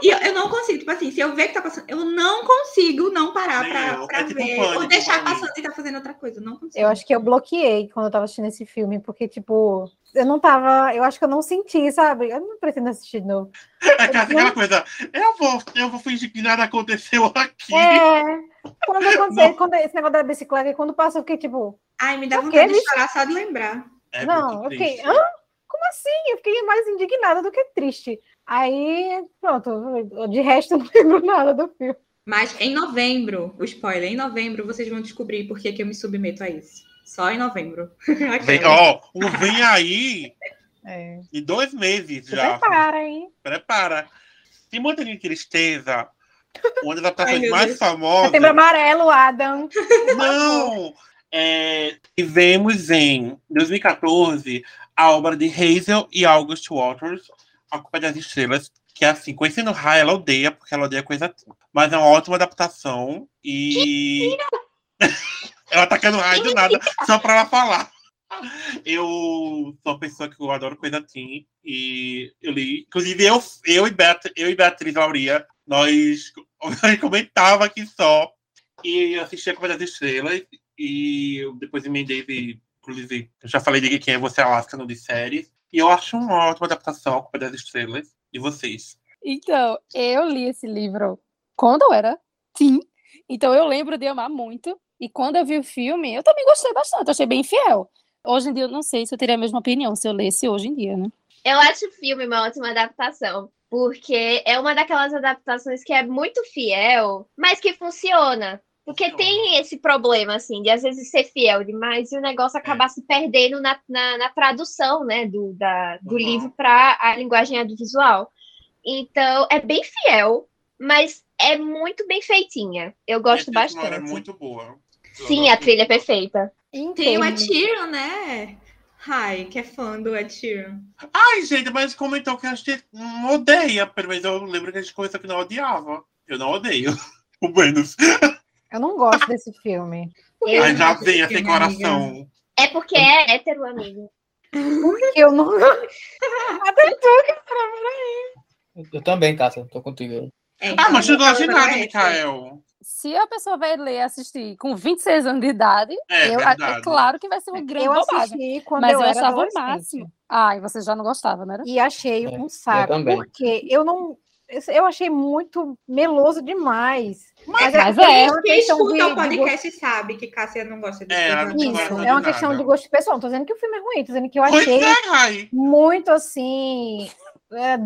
Speaker 3: E eu, eu não consigo, tipo assim, se eu ver que tá passando, eu não consigo não parar pra, pra
Speaker 4: É tipo
Speaker 3: ver.
Speaker 4: pânico
Speaker 3: ou deixar passando e tá fazendo outra coisa. Eu não consigo.
Speaker 7: Eu acho que eu bloqueei quando eu tava assistindo esse filme, porque, tipo, eu não tava. Eu acho que eu não senti, sabe? Eu não pretendo assistir de novo.
Speaker 4: É aquela, aquela coisa, eu vou, eu vou fingir que nada aconteceu aqui.
Speaker 7: É. Quando aconteceu, quando esse negócio da bicicleta, e quando passou, eu fiquei tipo,
Speaker 3: Ai, me dá
Speaker 7: O
Speaker 3: vontade de chorar só de lembrar.
Speaker 4: É
Speaker 7: não,
Speaker 4: muito
Speaker 7: eu fiquei,
Speaker 4: triste.
Speaker 7: hã? Como assim? Eu fiquei mais indignada do que triste. Aí, pronto, de resto eu não lembro nada do filme.
Speaker 3: Mas em novembro, o spoiler, em novembro vocês vão descobrir por que, que eu me submeto a isso. Só em novembro.
Speaker 4: Vem, ó, um vem aí
Speaker 7: É.
Speaker 4: em dois meses
Speaker 7: Se
Speaker 4: já.
Speaker 7: prepara, hein?
Speaker 4: Prepara. Se mantém em tristeza, uma das
Speaker 3: meu
Speaker 4: mais
Speaker 3: Deus.
Speaker 4: famosas.
Speaker 7: Setembro Amarelo, Adam.
Speaker 4: Não! É, tivemos em 2014 a obra de Hazel e August Waters, A Culpa das Estrelas, que assim, conhecendo Ra, ela odeia, porque ela odeia coisa assim. Mas é uma ótima adaptação e. ela tacando raio do nada, só pra ela falar. Eu sou uma pessoa que eu adoro coisa assim. E eu li. Inclusive, eu, eu, e, Beat, eu e Beatriz Lauria, nós comentava aqui só. E eu assisti a Culpa das Estrelas. E eu depois emendei, e, inclusive, eu já falei de quem é você, Alaska, no de séries. E eu acho uma ótima adaptação a Culpa das Estrelas. E vocês?
Speaker 1: Então, eu li esse livro quando eu era teen. Então, eu lembro de amar muito. E quando eu vi o filme, eu também gostei bastante. Achei bem fiel. Hoje em dia, eu não sei se eu teria a mesma opinião se eu lesse hoje em dia, né?
Speaker 6: Eu acho o filme uma ótima adaptação, porque é uma daquelas adaptações que é muito fiel, mas que funciona. Porque
Speaker 4: Funciona.
Speaker 6: tem esse problema, assim, de às vezes ser fiel demais e o negócio acabar se perdendo na, na, na tradução, né, do, da, do
Speaker 4: Uhum.
Speaker 6: livro para a linguagem audiovisual. Então, é bem fiel, mas é muito bem feitinha. Eu gosto
Speaker 4: E a trilha
Speaker 6: bastante.
Speaker 4: É muito boa. Eu
Speaker 6: Sim, a trilha é perfeita.
Speaker 3: Tem o
Speaker 7: Entendo.
Speaker 3: Sheeran, né? Ai, que é fã do Ed Sheeran.
Speaker 4: Ai, gente, mas comentou que a gente não odeia. Pelo menos eu lembro que a gente começou que não odiava. Eu não odeio. O menos.
Speaker 7: Eu não gosto desse filme.
Speaker 6: Eu-
Speaker 4: Aí já vem
Speaker 3: desse
Speaker 4: sem
Speaker 3: filme,
Speaker 4: coração.
Speaker 6: É porque é hétero, amigo.
Speaker 7: Porque eu não. Até tu, cara, peraí.
Speaker 2: Eu, eu também, Cássia, tô contigo.
Speaker 3: É,
Speaker 4: Ah,
Speaker 3: então,
Speaker 4: mas tu não gosta de nada,
Speaker 3: é.
Speaker 4: Mikael.
Speaker 1: Se a pessoa vai ler e assistir com 26 anos de idade,
Speaker 4: É,
Speaker 1: eu, é claro que vai ser uma grande
Speaker 7: Eu
Speaker 1: bobagem.
Speaker 7: assisti quando
Speaker 1: Mas
Speaker 7: eu,
Speaker 1: eu,
Speaker 7: era
Speaker 1: achava o máximo. Ah, e você já não gostava, né?
Speaker 7: E achei
Speaker 2: É,
Speaker 7: um saco.
Speaker 2: também.
Speaker 7: Porque eu não. Eu achei muito meloso demais. Mas,
Speaker 1: Mas é.
Speaker 7: uma
Speaker 3: Quem
Speaker 7: questão
Speaker 3: escuta
Speaker 7: de-
Speaker 3: o
Speaker 7: de
Speaker 3: podcast sabe que Cássia não gosta de
Speaker 4: É,
Speaker 7: Isso, é uma
Speaker 4: nada.
Speaker 7: questão de gosto pessoal. Não tô dizendo que o filme é ruim, tô dizendo que eu
Speaker 4: Pois
Speaker 7: achei
Speaker 4: é,
Speaker 7: muito assim. é,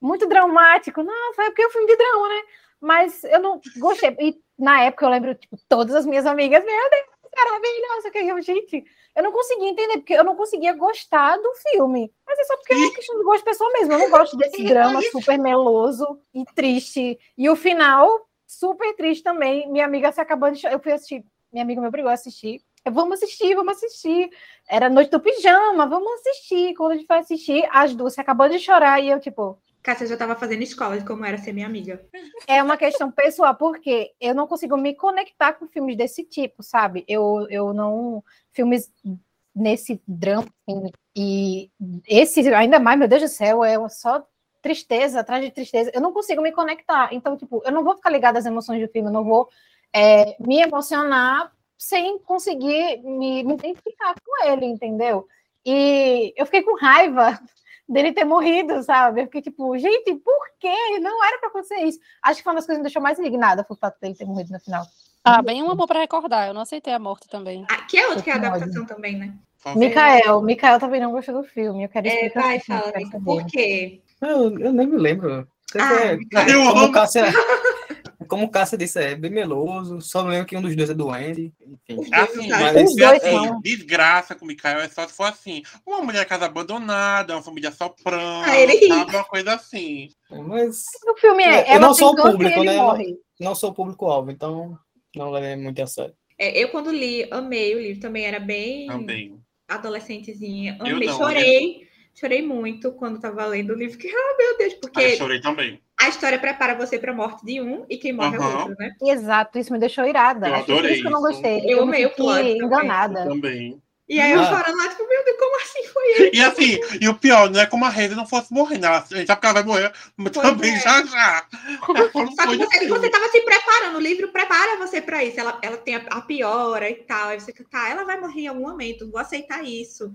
Speaker 7: muito dramático. Nossa, é porque é um filme de drama, né? Mas eu não gostei. E na época eu lembro, tipo, todas as minhas amigas, meu Deus, maravilhosa, que eu, gente, eu não conseguia entender, porque eu não conseguia gostar do filme. Mas é só porque é uma questão de gosto pessoal mesmo. Eu não gosto desse drama super meloso e triste. E o final, super triste também. Minha amiga se acabando de chorar. Eu fui assistir, minha amiga me obrigou a assistir. Eu, vamos assistir, vamos assistir. Era noite do pijama, vamos assistir. Quando a gente foi assistir, as duas se acabou de chorar e eu, tipo,
Speaker 3: Cássia já tava fazendo escola de como era ser minha amiga.
Speaker 7: é uma questão pessoal, porque eu não consigo me conectar com filmes desse tipo, sabe? Eu, eu não. Filmes nesse drama, assim, e esse, ainda mais, meu Deus do céu, é só tristeza atrás de tristeza. Eu não consigo me conectar. Então, tipo, eu não vou ficar ligada às emoções do filme, eu não vou é, me emocionar sem conseguir me, me identificar com ele, entendeu? E eu fiquei com raiva dele ter morrido, sabe? Eu fiquei tipo, gente, por quê? Não era pra acontecer isso. Acho que foi uma das coisas que me deixou mais indignada foi o fato dele ter morrido no final.
Speaker 1: Ah, bem um amor pra recordar. Eu não aceitei a morte também.
Speaker 3: Ah, que é outro que é a adaptação também, né?
Speaker 7: Mikael, Mikael também não gostou do filme. Eu quero
Speaker 3: É,
Speaker 7: explicar.
Speaker 3: vai, fala, amiga, por quê?
Speaker 2: Eu, eu nem me lembro.
Speaker 3: Ah,
Speaker 2: É,
Speaker 4: eu amo.
Speaker 2: Cássia, como Cássia disse, é bem meloso. Só lembro que um dos dois é doente. Enfim.
Speaker 4: Assim,
Speaker 3: Mas
Speaker 7: dois
Speaker 4: assim, desgraça com o Mikael é só se for assim. Uma mulher casa abandonada, uma família soprando,
Speaker 3: Ah, ele
Speaker 4: sabe? Uma coisa assim.
Speaker 2: Mas
Speaker 7: O filme é.
Speaker 2: Eu
Speaker 7: ela
Speaker 2: não sou
Speaker 7: câncer
Speaker 2: público, né?
Speaker 7: morre.
Speaker 2: não sou público-alvo, então não levei muito a sério.
Speaker 3: É, eu, quando li, amei o livro, também era bem
Speaker 4: Também.
Speaker 3: adolescentezinha.
Speaker 4: Eu
Speaker 3: Amei,
Speaker 4: não,
Speaker 3: chorei. Chorei muito quando tava lendo o livro. Fiquei, ah, meu Deus,
Speaker 4: Ah, eu
Speaker 3: porque
Speaker 4: chorei também.
Speaker 3: A história prepara você pra morte de um e quem morre é o outro, né?
Speaker 7: Exato, isso me deixou irada.
Speaker 4: Eu
Speaker 7: Acho que por
Speaker 4: adorei
Speaker 7: isso que eu não
Speaker 4: isso.
Speaker 7: gostei.
Speaker 3: Eu
Speaker 7: me
Speaker 3: amei o
Speaker 7: senti
Speaker 3: plot também.
Speaker 7: enganada.
Speaker 4: Também.
Speaker 3: E aí eu
Speaker 2: Ah.
Speaker 3: chorando lá, tipo, meu Deus, como assim foi ele?
Speaker 4: E assim, e o pior, não é como a Reza não fosse morrer, né? A gente sabe que ela vai morrer, mas
Speaker 3: Pois
Speaker 4: também
Speaker 3: é.
Speaker 4: já já.
Speaker 3: Só
Speaker 4: foi
Speaker 3: que você,
Speaker 4: tudo.
Speaker 3: você tava se preparando, o livro prepara você pra isso. Ela, ela tem a, a piora e tal. Aí você fica, tá, ela vai morrer em algum momento, vou aceitar isso.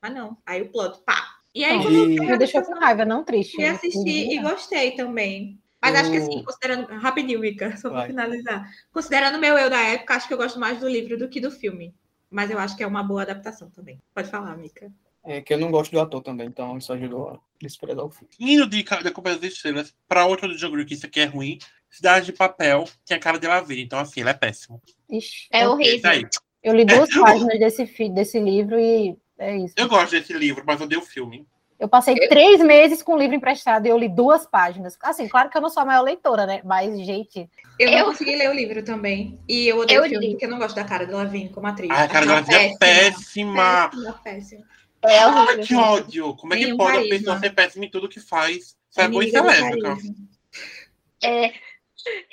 Speaker 3: Mas não. Aí o plot, pá. E aí, quando
Speaker 2: E-
Speaker 7: Me deixou com raiva, não triste.
Speaker 3: fui assistir e gostei também. Mas acho que assim,
Speaker 2: Eu-
Speaker 3: considerando. Rapidinho, Mika, só pra
Speaker 2: Vai.
Speaker 3: finalizar. Considerando o meu eu da época, acho que eu gosto mais do livro do que do filme. Mas eu acho que é uma boa adaptação também. Pode falar, Mika.
Speaker 2: É que eu não gosto do ator também, então isso ajudou a desprezar o filme.
Speaker 4: Indo de da Companhia das Estrelas pra outro do Django que isso aqui é ruim. Cidade de Papel, tem a cara dela ver. Então, assim, ele é péssimo.
Speaker 7: Ixi,
Speaker 6: É horrível.
Speaker 4: Aí.
Speaker 7: eu li duas
Speaker 4: É,
Speaker 7: páginas desse, desse livro e é isso.
Speaker 4: Eu gosto desse livro, mas eu odeio o filme.
Speaker 7: Eu passei três meses com o livro emprestado e eu li duas páginas. Assim, claro que eu não sou a maior leitora, né? Mas, gente,
Speaker 3: Eu, não
Speaker 6: Eu-
Speaker 3: consegui ler o livro também. E eu odeio
Speaker 6: Eu
Speaker 3: o filme,
Speaker 6: li.
Speaker 3: porque eu não gosto da cara dela Lavigne como atriz.
Speaker 4: Ah, a cara dela
Speaker 3: ela
Speaker 4: é péssima.
Speaker 3: Péssima, péssima.
Speaker 6: É
Speaker 4: Ah,
Speaker 6: horrível.
Speaker 4: que ódio. Como é que
Speaker 3: Nenhum
Speaker 4: pode a pessoa ser péssima em tudo que faz? Isso é
Speaker 3: do
Speaker 4: lésbica.
Speaker 6: É,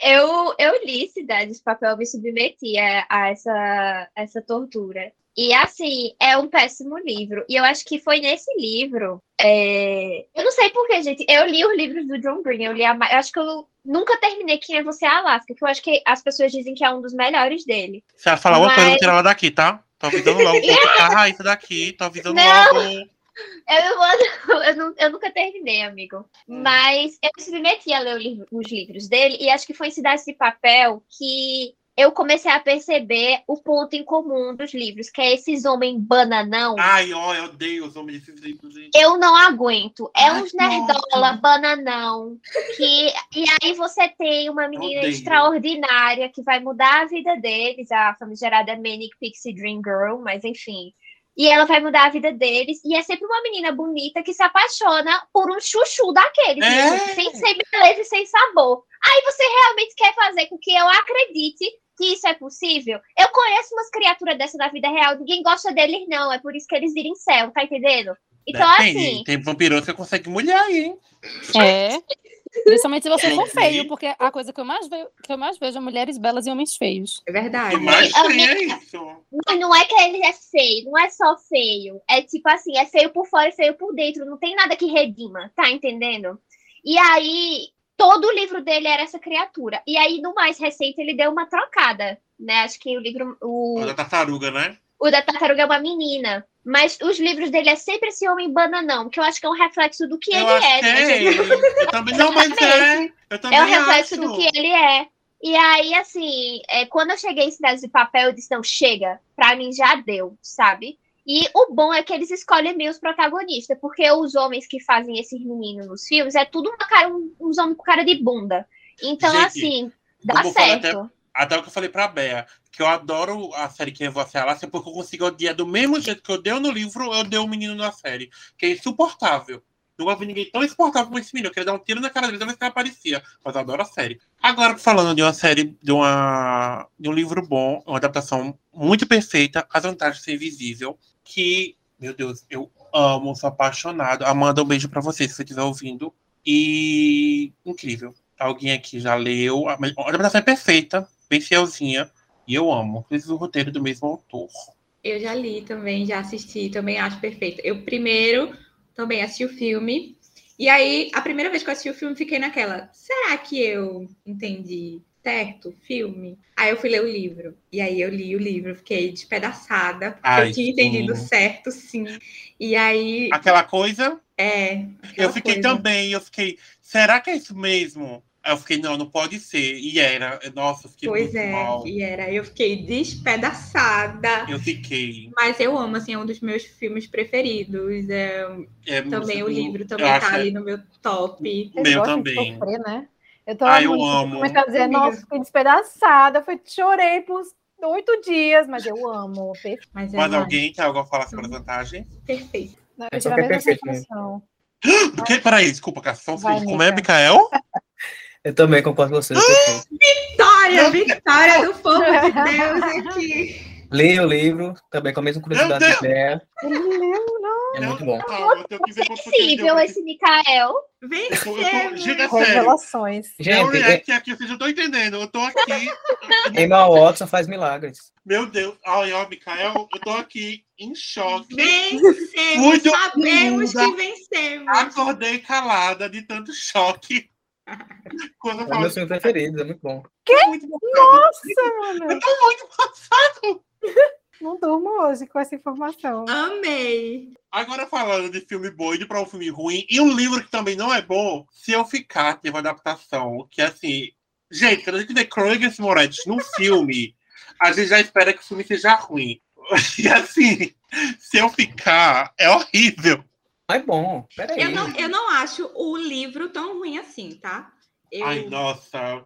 Speaker 6: eu, eu li Cidade de Papel, me submeti a, a essa, essa tortura. E assim, é um péssimo livro. E eu acho que foi nesse livro. é, Eu não sei porquê, gente. Eu li os livros do John Green. Eu li a... eu acho que eu nunca terminei Quem é Você Alaska, que eu acho que as pessoas dizem que é um dos melhores dele.
Speaker 4: Se ela falar uma coisa, eu vou
Speaker 6: Mas-
Speaker 4: tirar ela daqui, tá? Tô avisando logo. A Raíssa daqui. Tô avisando
Speaker 6: Não.
Speaker 4: logo.
Speaker 6: Eu, vou- eu, não- eu nunca terminei, amigo.
Speaker 4: Hum.
Speaker 6: Mas eu me submeti a ler livro- os livros dele, e acho que foi em Cidade de Papel que eu comecei a perceber o ponto em comum dos livros, que é esses homens bananão.
Speaker 4: Ai, ó, eu odeio os homens desses livros, gente.
Speaker 6: Eu não aguento. É
Speaker 3: Ai,
Speaker 6: uns nerdola, bananão. Que... E aí você tem uma menina extraordinária que vai mudar a vida deles, a famigerada Manic Pixie Dream Girl, mas enfim. E ela vai mudar a vida deles. E é sempre uma menina bonita que se apaixona por um chuchu daqueles,
Speaker 4: É.
Speaker 6: sem, sem beleza e sem sabor. Aí você realmente quer fazer com que eu acredite que isso é possível? Eu conheço umas criaturas dessa na vida real, ninguém gosta deles, não. É por isso que eles viram céu, tá entendendo? Então,
Speaker 4: Depende.
Speaker 6: assim,
Speaker 4: Tem vampiroso que consegue mulher aí, hein?
Speaker 1: É. Principalmente se você for
Speaker 4: vi.
Speaker 1: feio, porque a coisa que eu mais vejo, que eu mais vejo é mulheres belas e homens feios.
Speaker 3: É verdade.
Speaker 4: Mais feio é isso.
Speaker 6: Mas não é que ele é feio, não é só feio. É tipo assim, é feio por fora e feio por dentro. Não tem nada que redima, tá entendendo? E aí, todo o livro dele era essa criatura. E aí, no mais recente, ele deu uma trocada, né? Acho que o livro. O,
Speaker 4: O da tartaruga, né?
Speaker 6: o da tartaruga é uma menina. Mas os livros dele é sempre esse homem bananão, que eu acho que é um reflexo do que
Speaker 4: eu
Speaker 6: ele é.
Speaker 4: que
Speaker 6: né,
Speaker 4: é. Eu também não, mas é. Eu também
Speaker 6: É o reflexo
Speaker 4: acho.
Speaker 6: do que ele é. E aí, assim, é, quando eu cheguei em Cidade de Papel, eu disse, não, chega, pra mim já deu, sabe? E o bom é que eles escolhem bem os protagonistas, porque os homens que fazem esses meninos nos filmes é tudo uma cara, um- uns homens com cara de bunda. Então,
Speaker 4: Gente,
Speaker 6: assim, dá certo.
Speaker 4: Até o que eu falei pra Bea, que eu adoro a série que Você Alácia, porque eu consigo odiar do mesmo jeito que eu dei no livro, eu dei o menino na série. Que é insuportável. Nunca vi ninguém tão insuportável como esse menino. Eu queria dar um tiro na cara dele toda vez que ele aparecia. Mas eu adoro a série. Agora, falando de uma série, de, uma, de um livro bom, uma adaptação muito perfeita, As Vantagens de Ser Invisível, que, meu Deus, eu amo, sou apaixonado. Amanda, um beijo pra você, se você estiver ouvindo. E incrível. Alguém aqui já leu. A adaptação é perfeita, bem fielzinha. E eu amo. Fiz o roteiro do mesmo autor.
Speaker 3: Eu já li também, já assisti, também acho perfeito. Eu primeiro também assisti o filme. E aí, a primeira vez que eu assisti o filme, fiquei naquela, será que eu entendi certo filme? Aí eu fui ler o livro. E aí eu li o livro, fiquei despedaçada, porque
Speaker 4: Ai,
Speaker 3: eu tinha entendido
Speaker 4: sim.
Speaker 3: certo, sim. E aí,
Speaker 4: Aquela coisa,
Speaker 3: é.
Speaker 4: eu
Speaker 3: aquela
Speaker 4: fiquei
Speaker 3: coisa.
Speaker 4: também. Eu fiquei, será que é isso mesmo? Aí eu fiquei, não, não pode ser. E era. Nossa, eu fiquei
Speaker 3: Pois
Speaker 4: muito
Speaker 3: é,
Speaker 4: mal.
Speaker 3: e era. Eu fiquei despedaçada.
Speaker 4: Eu fiquei.
Speaker 3: Mas eu amo, assim, é um dos meus filmes preferidos. É,
Speaker 4: É,
Speaker 3: também o livro
Speaker 4: eu
Speaker 3: também tá ali no meu top.
Speaker 7: Vocês
Speaker 4: Meu também.
Speaker 7: sofrer, né? Eu tô
Speaker 4: Ah, eu
Speaker 7: muito-
Speaker 4: amo.
Speaker 7: a dizer, nossa, fiquei despedaçada, foi, chorei por oito dias, mas eu amo. Per-
Speaker 3: Mas é
Speaker 4: Mas alguém quer algo a falar sobre as vantagens?
Speaker 3: perfeito.
Speaker 7: Eu
Speaker 2: É
Speaker 7: tive a
Speaker 2: que
Speaker 7: mesma
Speaker 2: perfeito
Speaker 7: sensação.
Speaker 4: Do que? Peraí, desculpa.
Speaker 7: Vai,
Speaker 4: Como é,
Speaker 7: Mica.
Speaker 4: Micael?
Speaker 2: Eu também concordo com você. perfeito.
Speaker 3: Vitória, vitória do povo de Deus aqui.
Speaker 2: Li o livro, também com a mesma curiosidade que é.
Speaker 7: Ele leu,
Speaker 2: É muito bom.
Speaker 4: Não, eu tenho que ver quanto deu.
Speaker 6: esse Mikael.
Speaker 4: Eu tô- eu tô-
Speaker 3: Vencemos.
Speaker 4: Gente, é react aqui, vocês não estão entendendo. Eu tô aqui.
Speaker 2: Emma Watson faz milagres.
Speaker 4: Meu Deus. Ai, ó, Micael, eu tô aqui em choque.
Speaker 3: Vencemos.
Speaker 4: Muito
Speaker 3: Sabemos
Speaker 4: linda.
Speaker 3: que vencemos.
Speaker 4: Acordei calada de tanto choque. Quando
Speaker 2: É
Speaker 4: falo
Speaker 2: meu filme preferido, é muito bom.
Speaker 4: que? Muito bom.
Speaker 7: Nossa, mano.
Speaker 4: Eu tô muito passado.
Speaker 7: Não durmo hoje com essa informação.
Speaker 3: Amei.
Speaker 4: Agora falando de filme bom e de pra um filme ruim, e um livro que também não é bom, Se Eu Ficar, teve uma adaptação, que assim... Gente, quando a gente vê Crônicas Moretti num filme, a gente já espera que o filme seja ruim. E assim, Se Eu Ficar, é horrível.
Speaker 2: É bom. Peraí.
Speaker 3: Eu não, eu não acho o livro tão ruim assim, tá? Eu,
Speaker 4: Ai, nossa.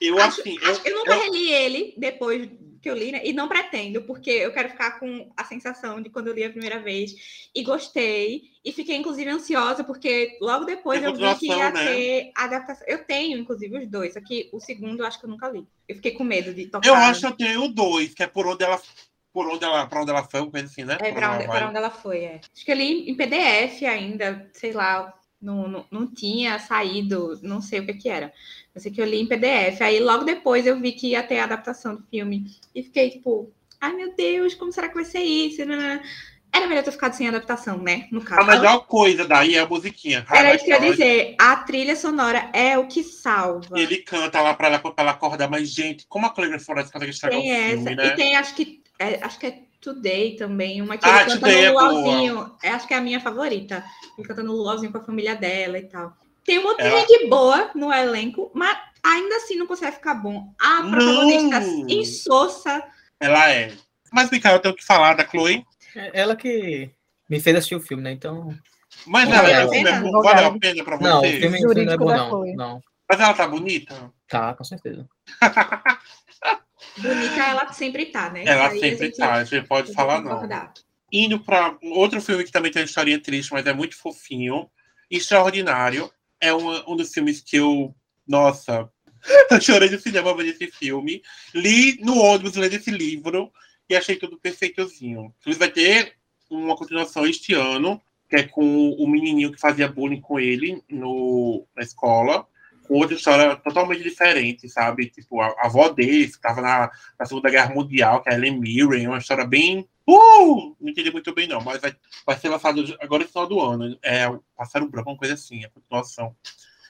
Speaker 4: Eu,
Speaker 3: acho-
Speaker 4: assim...
Speaker 3: acho- eu nunca
Speaker 4: eu-
Speaker 3: reli ele depois que eu li, né? E não pretendo, porque eu quero ficar com a sensação de quando eu li a primeira vez. E gostei. E fiquei, inclusive, ansiosa, porque logo depois eu vi que ia
Speaker 4: né?
Speaker 3: ter adaptação. Eu tenho, inclusive, os dois. Só que o segundo eu acho que eu nunca li. Eu fiquei com medo de tocar.
Speaker 4: Eu acho que eu tenho dois, que é por onde ela. Por onde ela, pra onde ela foi, uma coisa assim, né?
Speaker 3: É, pra onde, pra onde ela foi, é. Acho que eu li em PDF ainda, sei lá, não, não, não tinha saído, não sei o que que era. Eu sei que eu li em PDF. Aí logo depois eu vi que ia ter a adaptação do filme. E fiquei tipo, ai meu Deus, como será que vai ser isso? Era melhor ter ficado sem adaptação, né? No caso.
Speaker 4: A melhor coisa daí é a musiquinha.
Speaker 3: Era isso que eu ia dizer. A trilha sonora é o que salva.
Speaker 4: Ele canta lá pra ela, pra ela acordar, mas, gente, como a Cleber Flores consegue estragar o
Speaker 3: Tem essa.
Speaker 4: filme, né?
Speaker 3: E tem, acho que, é, acho que é Today também, uma que
Speaker 4: Ah,
Speaker 3: ele canta
Speaker 4: é
Speaker 3: no
Speaker 4: boa.
Speaker 3: luauzinho. É, acho que é a minha favorita. Ele canta no luauzinho com a família dela e tal. Tem um de
Speaker 4: Ela-
Speaker 3: gente boa no elenco, mas ainda assim não consegue ficar bom. A protagonista
Speaker 4: Não.
Speaker 3: insossa.
Speaker 4: Ela é. Mas, Micael, eu tenho que falar da Chloe.
Speaker 2: É Ela que me fez assistir o filme, né? Então.
Speaker 4: Mas ela,
Speaker 2: a
Speaker 4: filme é
Speaker 3: pena?
Speaker 4: bom, valeu a pena pra
Speaker 2: Não, o
Speaker 4: você?
Speaker 2: filme, o filme não é bom, não.
Speaker 7: Chloe.
Speaker 2: Não.
Speaker 4: Mas ela tá bonita?
Speaker 2: Tá, com certeza.
Speaker 3: Bonita ela sempre tá, né?
Speaker 4: Ela
Speaker 3: aí a
Speaker 4: sempre
Speaker 3: gente
Speaker 4: tá, a gente pode
Speaker 3: tem que
Speaker 4: falar não. Indo pra outro filme que também tem uma historinha triste, mas é muito fofinho. Extraordinário. É um, um dos filmes que eu. Nossa, eu chorei no cinema vendo esse filme. Li no ônibus lendo esse livro e achei tudo perfeitozinho. Inclusive, vai ter uma continuação este ano, que é com o menininho que fazia bullying com ele no, na escola. com outra história totalmente diferente, sabe? Tipo, a, a avó dele estava na, na Segunda Guerra Mundial, que é a Helen Mirren, uma história bem. Uh! Não entendi muito bem, não, mas vai, vai ser lançado agora no final do ano. É Pássaro Branco, uma coisa assim, a continuação.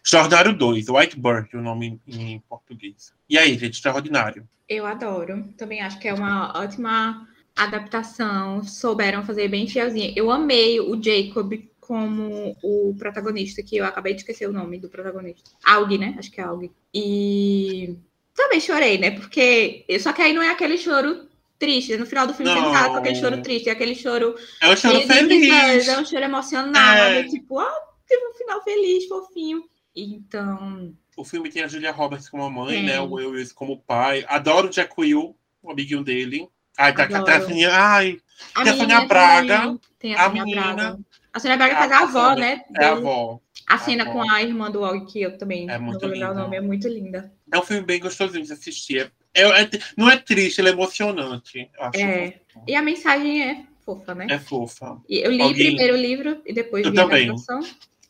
Speaker 4: Extraordinário 2, White Bird, o nome em, em português. E aí, gente, extraordinário.
Speaker 3: Eu adoro. Também acho que é uma ótima adaptação. Souberam fazer bem fielzinha. Eu amei o Jacob como o protagonista, que eu acabei de esquecer o nome do protagonista. Aug, né? Acho que é Aug. E também chorei, né? Porque. Só que aí não é aquele choro triste. No final do filme você não tá com aquele choro triste, é aquele choro.
Speaker 4: É um choro feliz.
Speaker 3: tristeza, É um choro emocionado.
Speaker 4: É.
Speaker 3: Tipo, ah, teve um final feliz, fofinho. Então.
Speaker 4: O filme tem a Julia Roberts como a mãe,
Speaker 3: Tem.
Speaker 4: né? O Will Willis como pai. Adoro o Jack Will, o amiguinho dele. Ai, tá,
Speaker 3: Adoro.
Speaker 4: até a Soninha. Ai,
Speaker 3: A
Speaker 4: Tem a
Speaker 3: menina
Speaker 4: Braga.
Speaker 3: Tem a,
Speaker 4: a menina.
Speaker 3: Braga. A Sônia Braga faz a
Speaker 4: a
Speaker 3: avó,
Speaker 4: Sônia-
Speaker 3: né?
Speaker 4: é a avó.
Speaker 3: A cena
Speaker 4: avó.
Speaker 3: com a irmã do Og, que eu também
Speaker 4: É
Speaker 3: não
Speaker 4: muito
Speaker 3: vou lembrar o
Speaker 4: linda.
Speaker 3: nome, é muito linda.
Speaker 4: É um filme bem gostosinho de assistir. É, é- é- não é triste, ele é emocionante. Eu acho
Speaker 3: É. E a mensagem é fofa, né?
Speaker 4: É fofa.
Speaker 3: E eu li
Speaker 4: Alguém-
Speaker 3: primeiro o livro e depois
Speaker 4: Eu
Speaker 3: vi a
Speaker 4: também.
Speaker 3: adaptação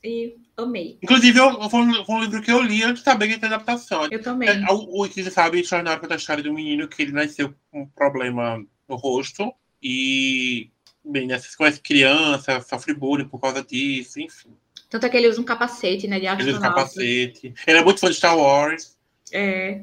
Speaker 3: e amei.
Speaker 4: Inclusive, eu- foi um, foi um livro que eu li antes de saber que tem adaptação.
Speaker 3: Eu também.
Speaker 4: É, o, o que você sabe, extraordinário conta a história do menino que ele nasceu com um problema no rosto e, bem, né, você conhece criança, sofre bullying por causa disso, enfim.
Speaker 3: Tanto é que ele usa um capacete, né? De
Speaker 4: Ele usa
Speaker 3: astronauta.
Speaker 4: capacete. Ele é muito fã de Star Wars.
Speaker 3: É.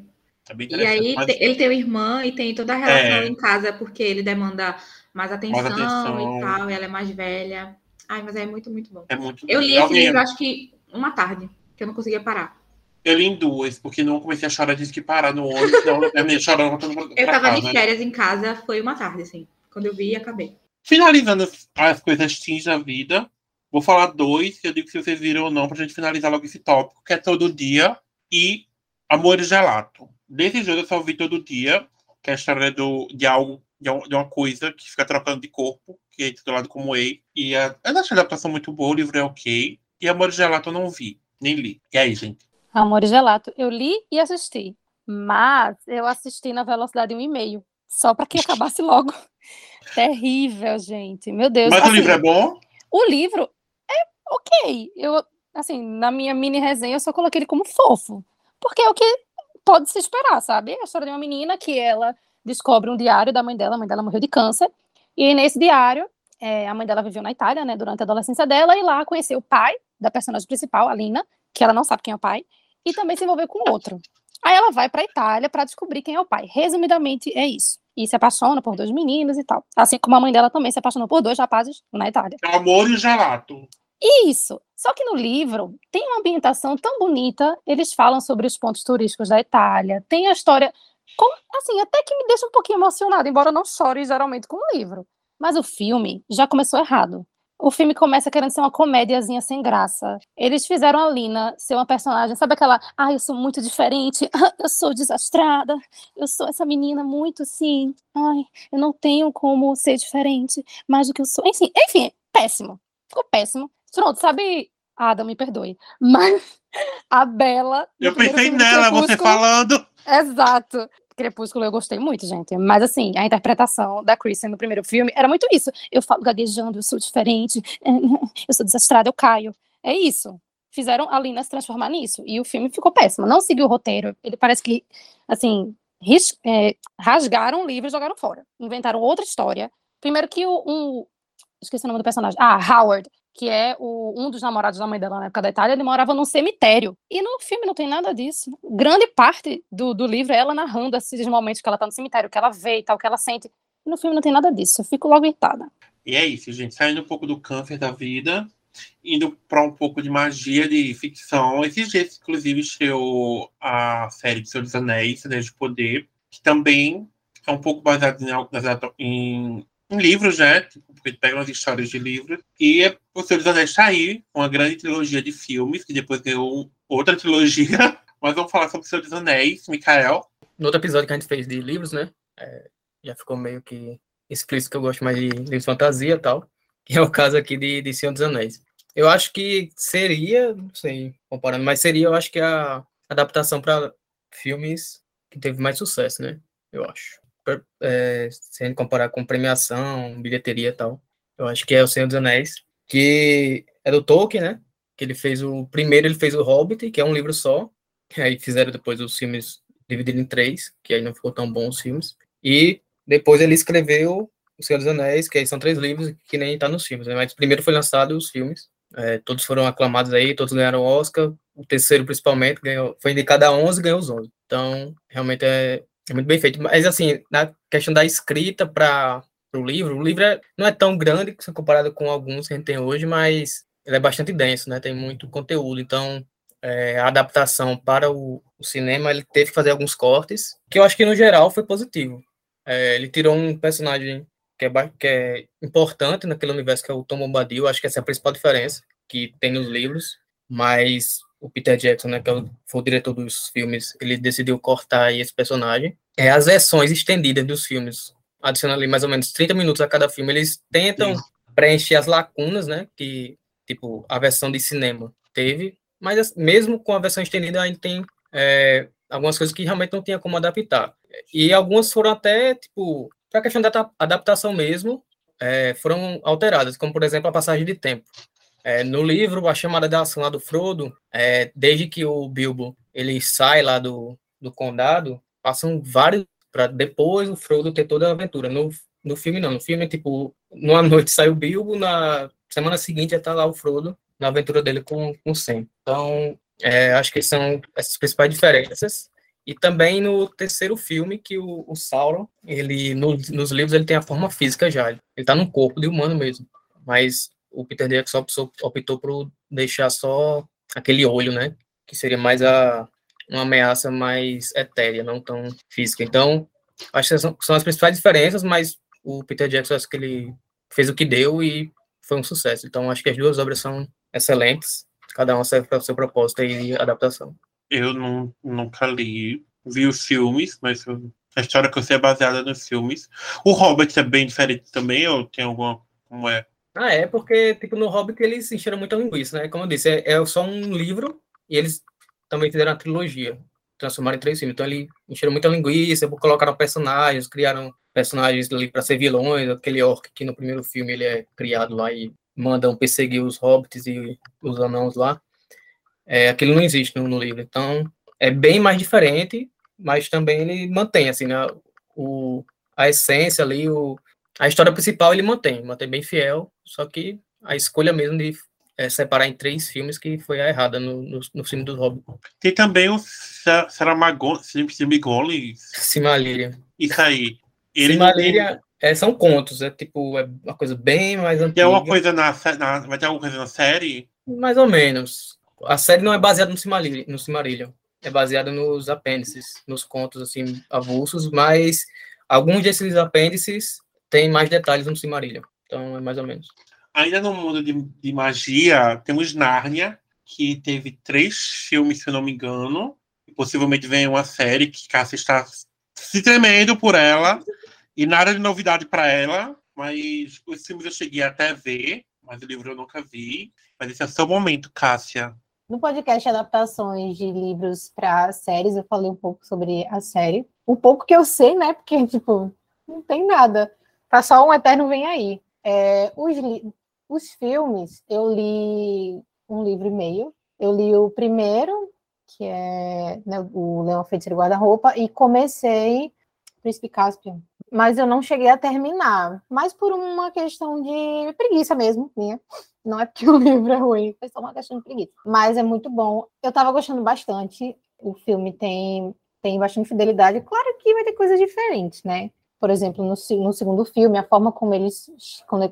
Speaker 4: É
Speaker 3: E aí
Speaker 4: mas-
Speaker 3: ele tem uma irmã e tem toda a relação
Speaker 4: É.
Speaker 3: em casa, porque ele demanda mais atenção,
Speaker 4: atenção.
Speaker 3: e tal, e ela é mais velha. Ai, mas é muito, muito bom.
Speaker 4: É muito
Speaker 3: Eu li esse livro, acho que uma tarde, que eu não conseguia parar.
Speaker 4: Eu li em duas, porque não comecei a chorar, disse que parar no ônibus, não, eu terminei chorando
Speaker 3: Eu tava
Speaker 4: casa.
Speaker 3: de férias em casa, foi uma tarde, assim. Quando eu vi, acabei.
Speaker 4: Finalizando as, as coisas teens da vida, vou falar dois, que eu digo se vocês viram ou não, pra gente finalizar logo esse tópico, que é Todo Dia e Amor e Gelato. Desse jogo eu só vi Todo Dia, que é a história do, de algo, de, um- uma coisa que fica trocando de corpo, que é titulado como Ei. E a, eu achei a adaptação muito boa, o livro é ok. E Amor e Gelato eu não vi, nem li. E aí, gente?
Speaker 1: Amor e Gelato. Eu li e assisti. Mas eu assisti na velocidade 1,5. Só para que acabasse logo. Terrível, gente. Meu Deus.
Speaker 4: Mas o
Speaker 1: assim,
Speaker 4: livro é bom?
Speaker 1: O livro é ok. Eu, assim, na minha mini resenha, eu só coloquei ele como fofo. Porque é o que pode se esperar, sabe? A história de uma menina que ela descobre um diário da mãe dela. A mãe dela morreu de câncer. E nesse diário, é, a mãe dela viveu na Itália, né, durante a adolescência dela, e lá conheceu o pai da personagem principal, a Lina, que ela não sabe quem é o pai, e também se envolveu com outro. Aí ela vai para a Itália para descobrir quem é o pai. Resumidamente, é isso. E se apaixona por dois meninos e tal. Assim como a mãe dela também se apaixonou por dois rapazes na Itália.
Speaker 4: Amor e o
Speaker 1: Isso. Só que no livro tem uma ambientação tão bonita. Eles falam sobre os pontos turísticos da Itália. Tem a história, assim, até que me deixa um pouquinho emocionada, embora eu não chore geralmente com o livro. Mas o filme já começou errado. O filme começa querendo ser uma comédiazinha sem graça. Eles fizeram a Lina ser uma personagem, sabe aquela, ah, eu sou muito diferente, eu sou desastrada, eu sou essa menina muito assim, ai, eu não tenho como ser diferente mais do que eu sou. Enfim, enfim, péssimo. Ficou péssimo. Pronto, sabe? Adam, me perdoe. Mas a Bela.
Speaker 4: Eu pensei nela, você falando.
Speaker 1: Exato. Crepúsculo eu gostei muito, gente. Mas assim, a interpretação da Kristen no primeiro filme era muito isso. Eu falo gaguejando, eu sou diferente, eu sou desastrada, eu caio. É isso. Fizeram a Lina se transformar nisso. E o filme ficou péssimo. Não seguiu o roteiro. Ele parece que, assim, ris- é, rasgaram o livro e jogaram fora. Inventaram outra história. Primeiro que o, um. Esqueci o nome do personagem. Ah, Howard, que é o, um dos namorados da mãe dela na época da Itália, ele morava num cemitério. E no filme não tem nada disso. Grande parte do, do livro é ela narrando esses momentos que ela tá no cemitério, que ela vê e tal, que ela sente. E no filme não tem nada disso. Eu fico logo irritada.
Speaker 4: E é isso, gente. Saindo um pouco do câncer da vida, indo para um pouco de magia, de ficção. Esses dias, inclusive, estreou a série de Senhor dos Anéis, Anéis de Poder, que também é um pouco baseado em, em, em livros, né? Tipo, porque pegam as histórias de livros. E é- o Senhor dos Anéis está aí, uma grande trilogia de filmes, que depois ganhou outra trilogia. Mas vamos falar sobre o Senhor dos Anéis, Mikael.
Speaker 2: No outro episódio que a gente fez de livros, né? é, já ficou meio que explícito que eu gosto mais de livros de fantasia e tal. Que é o caso aqui de, de Senhor dos Anéis. Eu acho que seria, não sei, comparando, mas seria, eu acho que a adaptação para filmes que teve mais sucesso, né? Eu acho. É, se a gente comparar com premiação, bilheteria e tal. Eu acho que é o Senhor dos Anéis, que é do Tolkien, né? Que ele fez o primeiro, ele fez o Hobbit, que é um livro só. Aí fizeram depois os filmes divididos em três, que aí não ficou tão bom os filmes. E depois ele escreveu O Senhor dos Anéis, que aí são três livros que nem tá nos filmes, né? Mas primeiro foi lançado os filmes. É, todos foram aclamados aí, todos ganharam Oscar. O terceiro, principalmente, ganhou, foi indicado a 11 e ganhou os 11. Então, realmente é, é muito bem feito. Mas, assim, na questão da escrita para o livro, o livro é, não é tão grande comparado com alguns que a gente tem hoje, mas ele é bastante denso, né? Tem muito conteúdo. Então, é, a adaptação para o, o, cinema, ele teve que fazer alguns cortes, que eu acho que, no geral, foi positivo. É, ele tirou um personagem que é, que é importante naquele universo, que é o Tom Bombadil. Acho que essa é a principal diferença que tem nos livros. Mas o Peter Jackson, né, que é foi o diretor dos filmes, ele decidiu cortar esse personagem. É, as versões estendidas dos filmes, adicionando ali mais ou menos 30 minutos a cada filme, eles tentam Sim. preencher as lacunas, né, que, tipo, a versão de cinema teve, mas mesmo com a versão estendida, ainda tem é, algumas coisas que realmente não tinha como adaptar. E algumas foram até, tipo, para a questão da adaptação mesmo, é, foram alteradas, como, por exemplo, a passagem de tempo. É, no livro, a chamada de ação lá do Frodo, é, desde que o Bilbo ele sai lá do, do condado, passam vários para depois o Frodo ter toda a aventura. No, no filme não, no filme tipo, numa noite sai o Bilbo, na semana seguinte já tá lá o Frodo na aventura dele com, com o Sam. Então, é, acho que são essas principais diferenças. E também no terceiro filme, que o, o Sauron, ele no, nos livros ele tem a forma física já, ele está num corpo de humano mesmo. Mas o Peter Jackson optou, optou por deixar só aquele olho, né? Que seria mais a, uma ameaça mais etérea, não tão física. Então, acho que são, são as principais diferenças, mas o Peter Jackson acho que ele fez o que deu e foi um sucesso. Então, acho que as duas obras são excelentes, cada uma serve para o seu propósito e adaptação.
Speaker 4: Eu não, nunca li, vi os filmes, mas a história que eu sei é baseada nos filmes. O Hobbit é bem diferente também, ou tem alguma. Como é?
Speaker 2: Ah, é, porque, tipo, no Hobbit eles encheram muita linguiça, né? Como eu disse, é, é só um livro e eles também fizeram a trilogia, transformaram em três filmes. Então, eles encheram muita linguiça, colocaram personagens, criaram personagens ali para ser vilões, aquele orc que no primeiro filme ele é criado lá e mandam perseguir os hobbits e os anãos lá. É, aquilo não existe no, no livro. Então, é bem mais diferente, mas também ele mantém, assim, né, o, a essência ali, o, a história principal ele mantém, mantém bem fiel, só que a escolha mesmo de é, separar em três filmes que foi a errada no, no, no filme do Hobbit.
Speaker 4: Tem também o Saramagon, Simigoli.
Speaker 2: Simalíria.
Speaker 4: Isso aí. Ele
Speaker 2: Simalíria é, são contos, é tipo, é uma coisa bem mais antiga.
Speaker 4: Tem alguma coisa na, na, vai ter alguma coisa na série?
Speaker 2: Mais ou menos. A série não é baseada no Simalíria, no Simarillion. É baseada nos apêndices, nos contos, assim, avulsos, mas alguns desses apêndices têm mais detalhes no Simarillion. Então, é mais ou menos.
Speaker 4: Ainda no mundo de, de magia, temos Nárnia, que teve três filmes, se eu não me engano. Possivelmente vem uma série que Cássia está se tremendo por ela. E nada de novidade para ela. Mas os filmes eu cheguei até a ver, mas o livro eu nunca vi. Mas esse é o seu momento, Cássia.
Speaker 7: No podcast Adaptações de Livros para Séries, eu falei um pouco sobre a série. Um pouco que eu sei, né? Porque, tipo, não tem nada. Tá só um Eterno Vem Aí. É, os, os filmes, eu li um livro e meio. Eu li o primeiro, que é né, o Leão Feiticeiro Guarda-Roupa, e comecei Príncipe Caspian. Mas eu não cheguei a terminar. Mas por uma questão de preguiça mesmo, minha. Não é porque o livro é ruim, foi só uma questão de preguiça. Mas é muito bom. Eu tava gostando bastante. O filme tem, tem bastante fidelidade. Claro que vai ter coisas diferentes, né? Por exemplo, no, no segundo filme, a forma como eles,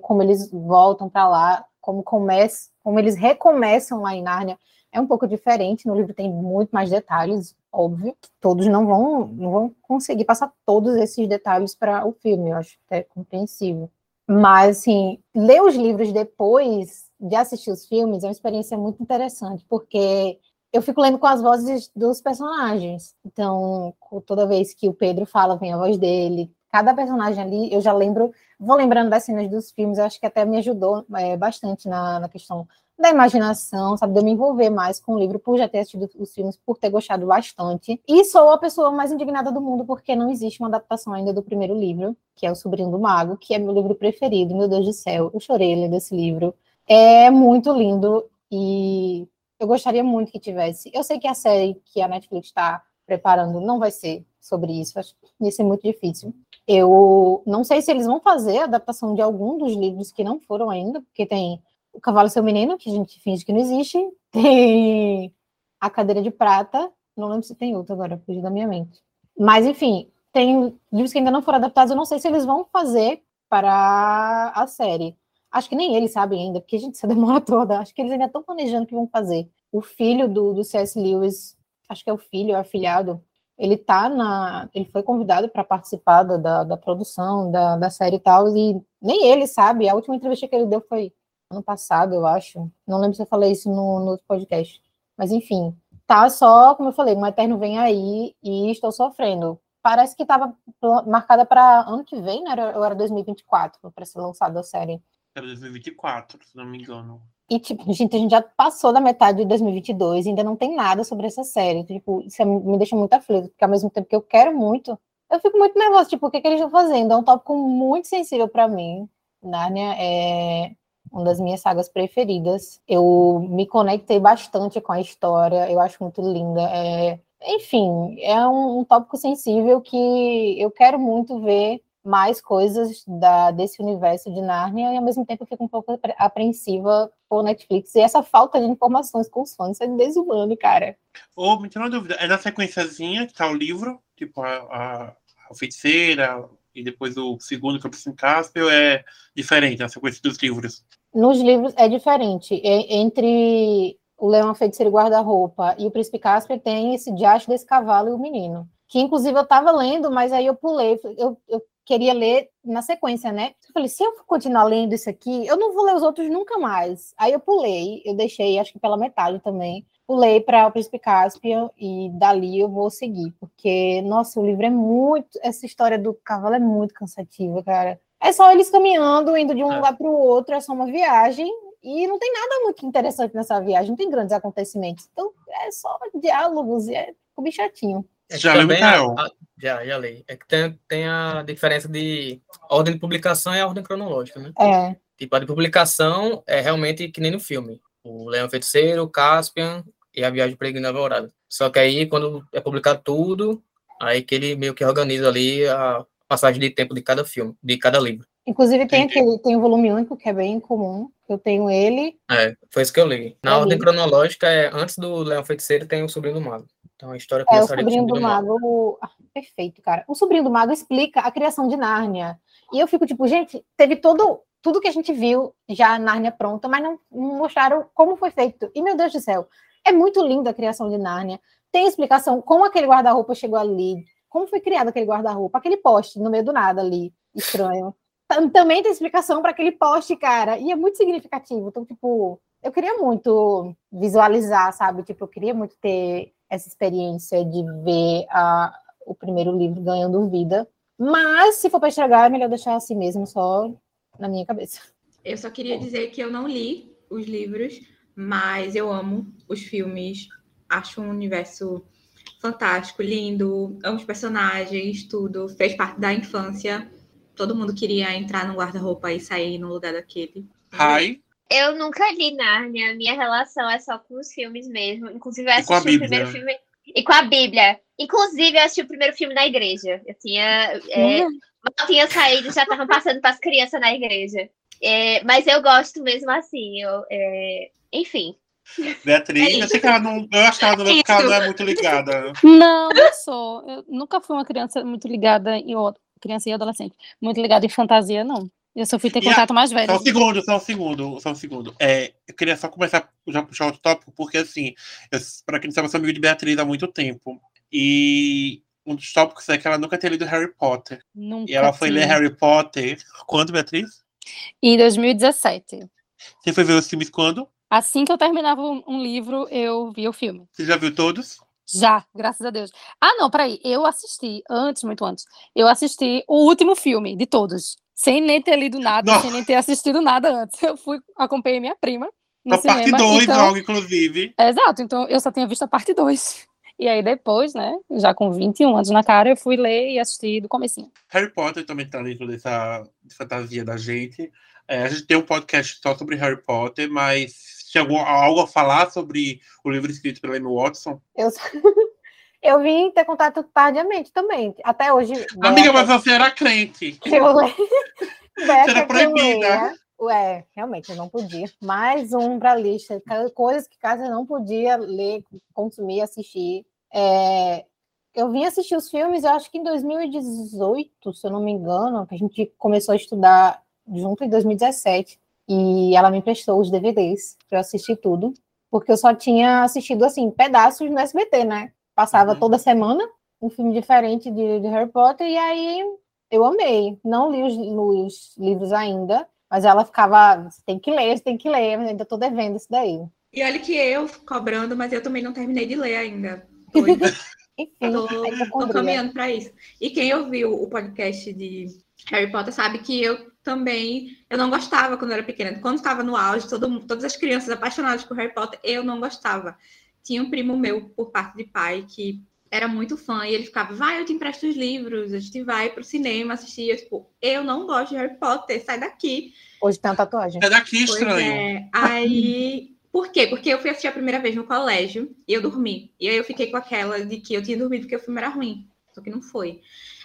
Speaker 7: como, eles voltam para lá, como, começa, como eles recomeçam lá em Nárnia, é um pouco diferente. No livro tem muito mais detalhes, óbvio. Todos não vão, não vão conseguir passar todos esses detalhes para o filme, eu acho até compreensível. Mas, assim, ler os livros depois de assistir os filmes é uma experiência muito interessante, porque eu fico lendo com as vozes dos personagens. Então, toda vez que o Pedro fala, vem a voz dele cada personagem ali, eu já lembro, vou lembrando das cenas dos filmes, acho que até me ajudou é, bastante na, na questão da imaginação, sabe, de eu me envolver mais com o livro por já ter assistido os filmes, por ter gostado bastante. E sou a pessoa mais indignada do mundo porque não existe uma adaptação ainda do primeiro livro, que é O Sobrinho do Mago, que é meu livro preferido, meu Deus do céu, eu chorei lendo esse livro. É muito lindo e Eu gostaria muito que tivesse. Eu sei que a série que a Netflix está preparando não vai ser sobre isso, acho que ia ser muito difícil. Eu não sei se eles vão fazer a adaptação de algum dos livros que não foram ainda, porque tem O Cavalo e Seu Menino, que a gente finge que não existe, tem A Cadeira de Prata, não lembro se tem outro agora, fugiu da minha mente. Mas, enfim, tem livros que ainda não foram adaptados, eu não sei se eles vão fazer para a série. Acho que nem eles sabem ainda, porque a gente se demora toda. Acho que eles ainda estão planejando o que vão fazer. O filho do, do C.S. Lewis, acho que é o filho, é afilhado, ele tá na. Ele foi convidado para participar da, da produção da, da série e tal, e nem ele sabe. A última entrevista que ele deu foi ano passado, eu acho. Não lembro se eu falei isso no, no podcast. Mas enfim, tá só, como eu falei, um Eterno vem aí e estou sofrendo. Parece que estava marcada para ano que vem, né? Ou era 2024 para ser lançada a série.
Speaker 4: Era 2024, se não me engano.
Speaker 7: E, tipo, gente, a gente já passou da metade de 2022 e ainda não tem nada sobre essa série. Tipo, isso é, me deixa muito aflito, porque ao mesmo tempo que eu quero muito, eu fico muito nervosa, tipo, o que, que eles estão fazendo? É um tópico muito sensível para mim. Nárnia é uma das minhas sagas preferidas. Eu me conectei bastante com a história, eu acho muito linda. É, enfim, é um, um tópico sensível que eu quero muito ver mais coisas da, desse universo de Nárnia e ao mesmo tempo eu fico um pouco apreensiva com o Netflix e essa falta de informações com os fãs é desumano, cara.
Speaker 4: Ô, oh, me tira uma dúvida, é na sequenciazinha que tá o livro, tipo a, a, a feiticeira e depois o segundo que é o Príncipe Caspio é diferente na sequência dos livros?
Speaker 7: Nos livros é diferente, é, entre o Leão, a Feiticeira e Guarda-Roupa e o Príncipe Caspio tem esse diacho desse cavalo e o menino que inclusive eu estava lendo, mas aí eu pulei, eu, eu queria ler na sequência, né? Eu falei, se eu continuar lendo isso aqui, eu não vou ler os outros nunca mais. Aí eu pulei, eu deixei, acho que pela metade também, pulei para o Príncipe Caspian e dali eu vou seguir, porque, nossa, o livro é muito, essa história do cavalo é muito cansativa, cara. É só eles caminhando, indo de um é. lugar para o outro, é só uma viagem, e não tem nada muito interessante nessa viagem, não tem grandes acontecimentos. Então, é só diálogos, e é ficou bem chatinho.
Speaker 2: É já leu, Mikael? Já, já li. É que tem, tem a diferença de ordem de publicação e a ordem cronológica, né?
Speaker 7: É.
Speaker 2: Tipo, a de publicação é realmente que nem no filme. O Leão Feiticeiro, o Caspian e a Viagem Peregrina Alvorada. Só que aí, quando é publicado tudo, aí que ele meio que organiza ali a passagem de tempo de cada filme, de cada livro.
Speaker 7: Inclusive tem aquele, tem o volume único, que é bem comum. Eu tenho ele.
Speaker 2: É, foi isso que eu li. Na eu ordem li. cronológica, é, antes do Leão Feiticeiro, tem o Sobrinho do Mago. Então a história
Speaker 7: é, o sobrinho do, do mago. mago. Ah, perfeito, cara. O sobrinho do mago explica a criação de Nárnia. E eu fico tipo, gente, teve todo tudo que a gente viu já Nárnia pronta, mas não, não mostraram como foi feito. E meu Deus do céu, é muito linda a criação de Nárnia. Tem explicação como aquele guarda-roupa chegou ali, como foi criado aquele guarda-roupa, aquele poste no meio do nada ali, estranho. Também tem explicação para aquele poste, cara, e é muito significativo. Então, tipo, eu queria muito visualizar, sabe? Tipo, eu queria muito ter essa experiência de ver a, o primeiro livro ganhando vida. Mas, se for para estragar, é melhor deixar assim mesmo, só na minha cabeça.
Speaker 3: Eu só queria dizer que eu não li os livros, mas eu amo os filmes. Acho um universo fantástico, lindo, amo os personagens, tudo. Fez parte da infância. Todo mundo queria entrar no guarda-roupa e sair no lugar daquele.
Speaker 4: Ai,
Speaker 6: eu nunca li Nárnia, minha relação é só com os filmes mesmo. Inclusive, eu assisti o primeiro filme. E com a Bíblia. Inclusive, eu assisti o primeiro filme na igreja. Eu tinha. É. Mal tinha saído, já estavam passando para as crianças na igreja. É, mas eu gosto mesmo assim. Eu, é, enfim.
Speaker 4: Beatriz, é eu, sei que ela não, eu acho que ela não, é ela não é muito ligada.
Speaker 1: Não, eu sou. Eu nunca fui uma criança muito ligada em. Criança e adolescente. Muito ligada em fantasia, não. Eu só fui ter contato a... mais velho.
Speaker 4: Só um segundo, só um segundo, só um segundo. É, eu queria só começar já puxar outro tópico, porque assim, para quem não sabe, eu sou amigo de Beatriz há muito tempo. E um dos tópicos é que ela nunca tinha lido Harry Potter.
Speaker 1: Nunca
Speaker 4: e ela foi ler Harry Potter quando, Beatriz?
Speaker 1: Em 2017.
Speaker 4: Você foi ver os filmes quando?
Speaker 1: Assim que eu terminava um livro, eu vi o filme.
Speaker 4: Você já viu todos?
Speaker 1: Já, graças a Deus. Ah, não, peraí. Eu assisti, antes, muito antes, eu assisti o último filme de todos sem nem ter lido nada, Nossa. sem nem ter assistido nada antes. Eu fui, acompanhei minha prima. No a cinema,
Speaker 4: parte 2 então... logo, inclusive.
Speaker 1: Exato, então eu só tinha visto a parte 2. E aí depois, né, já com 21 anos na cara, eu fui ler e assistir do comecinho.
Speaker 4: Harry Potter também tá dentro dessa fantasia da gente. É, a gente tem um podcast só sobre Harry Potter, mas Tinha algum, algo a falar sobre o livro escrito pela Amy Watson?
Speaker 7: Eu, eu vim ter contato tardiamente também. Até hoje.
Speaker 4: Amiga,
Speaker 7: Beca,
Speaker 4: mas você era crente.
Speaker 7: eu leio. Beca,
Speaker 4: era proibida.
Speaker 7: Ué, realmente, eu não podia. Mais um para a lista. Coisas que casa não podia ler, consumir, assistir. É, eu vim assistir os filmes, eu acho que em 2018, se eu não me engano, que a gente começou a estudar junto em 2017. E ela me emprestou os DVDs para eu assistir tudo. Porque eu só tinha assistido, assim, pedaços no SBT, né? Passava
Speaker 4: Uhum.
Speaker 7: toda semana um filme diferente de, de Harry Potter, e aí eu amei. Não li os, os livros ainda, mas ela ficava, você tem que ler, você tem que ler, mas ainda tô devendo isso daí.
Speaker 3: E olha que eu cobrando, mas eu também não terminei de ler ainda.
Speaker 7: Enfim,
Speaker 3: Tô, tô caminhando para isso. E quem ouviu o podcast de Harry Potter sabe que eu também eu não gostava quando eu era pequena. Quando estava no auge, todo, todas as crianças apaixonadas por Harry Potter, eu não gostava. Tinha um primo meu, por parte de pai, que era muito fã, e ele ficava, vai, eu te empresto os livros, a gente vai pro cinema assistir. Eu, tipo, eu não gosto de Harry Potter, sai daqui.
Speaker 7: Hoje tem uma tatuagem.
Speaker 4: É daqui estranho.
Speaker 3: é. Aí. Por quê? Porque eu fui assistir a primeira vez no colégio e eu dormi. E aí eu fiquei com aquela de que eu tinha dormido porque o filme era ruim. Só que não foi.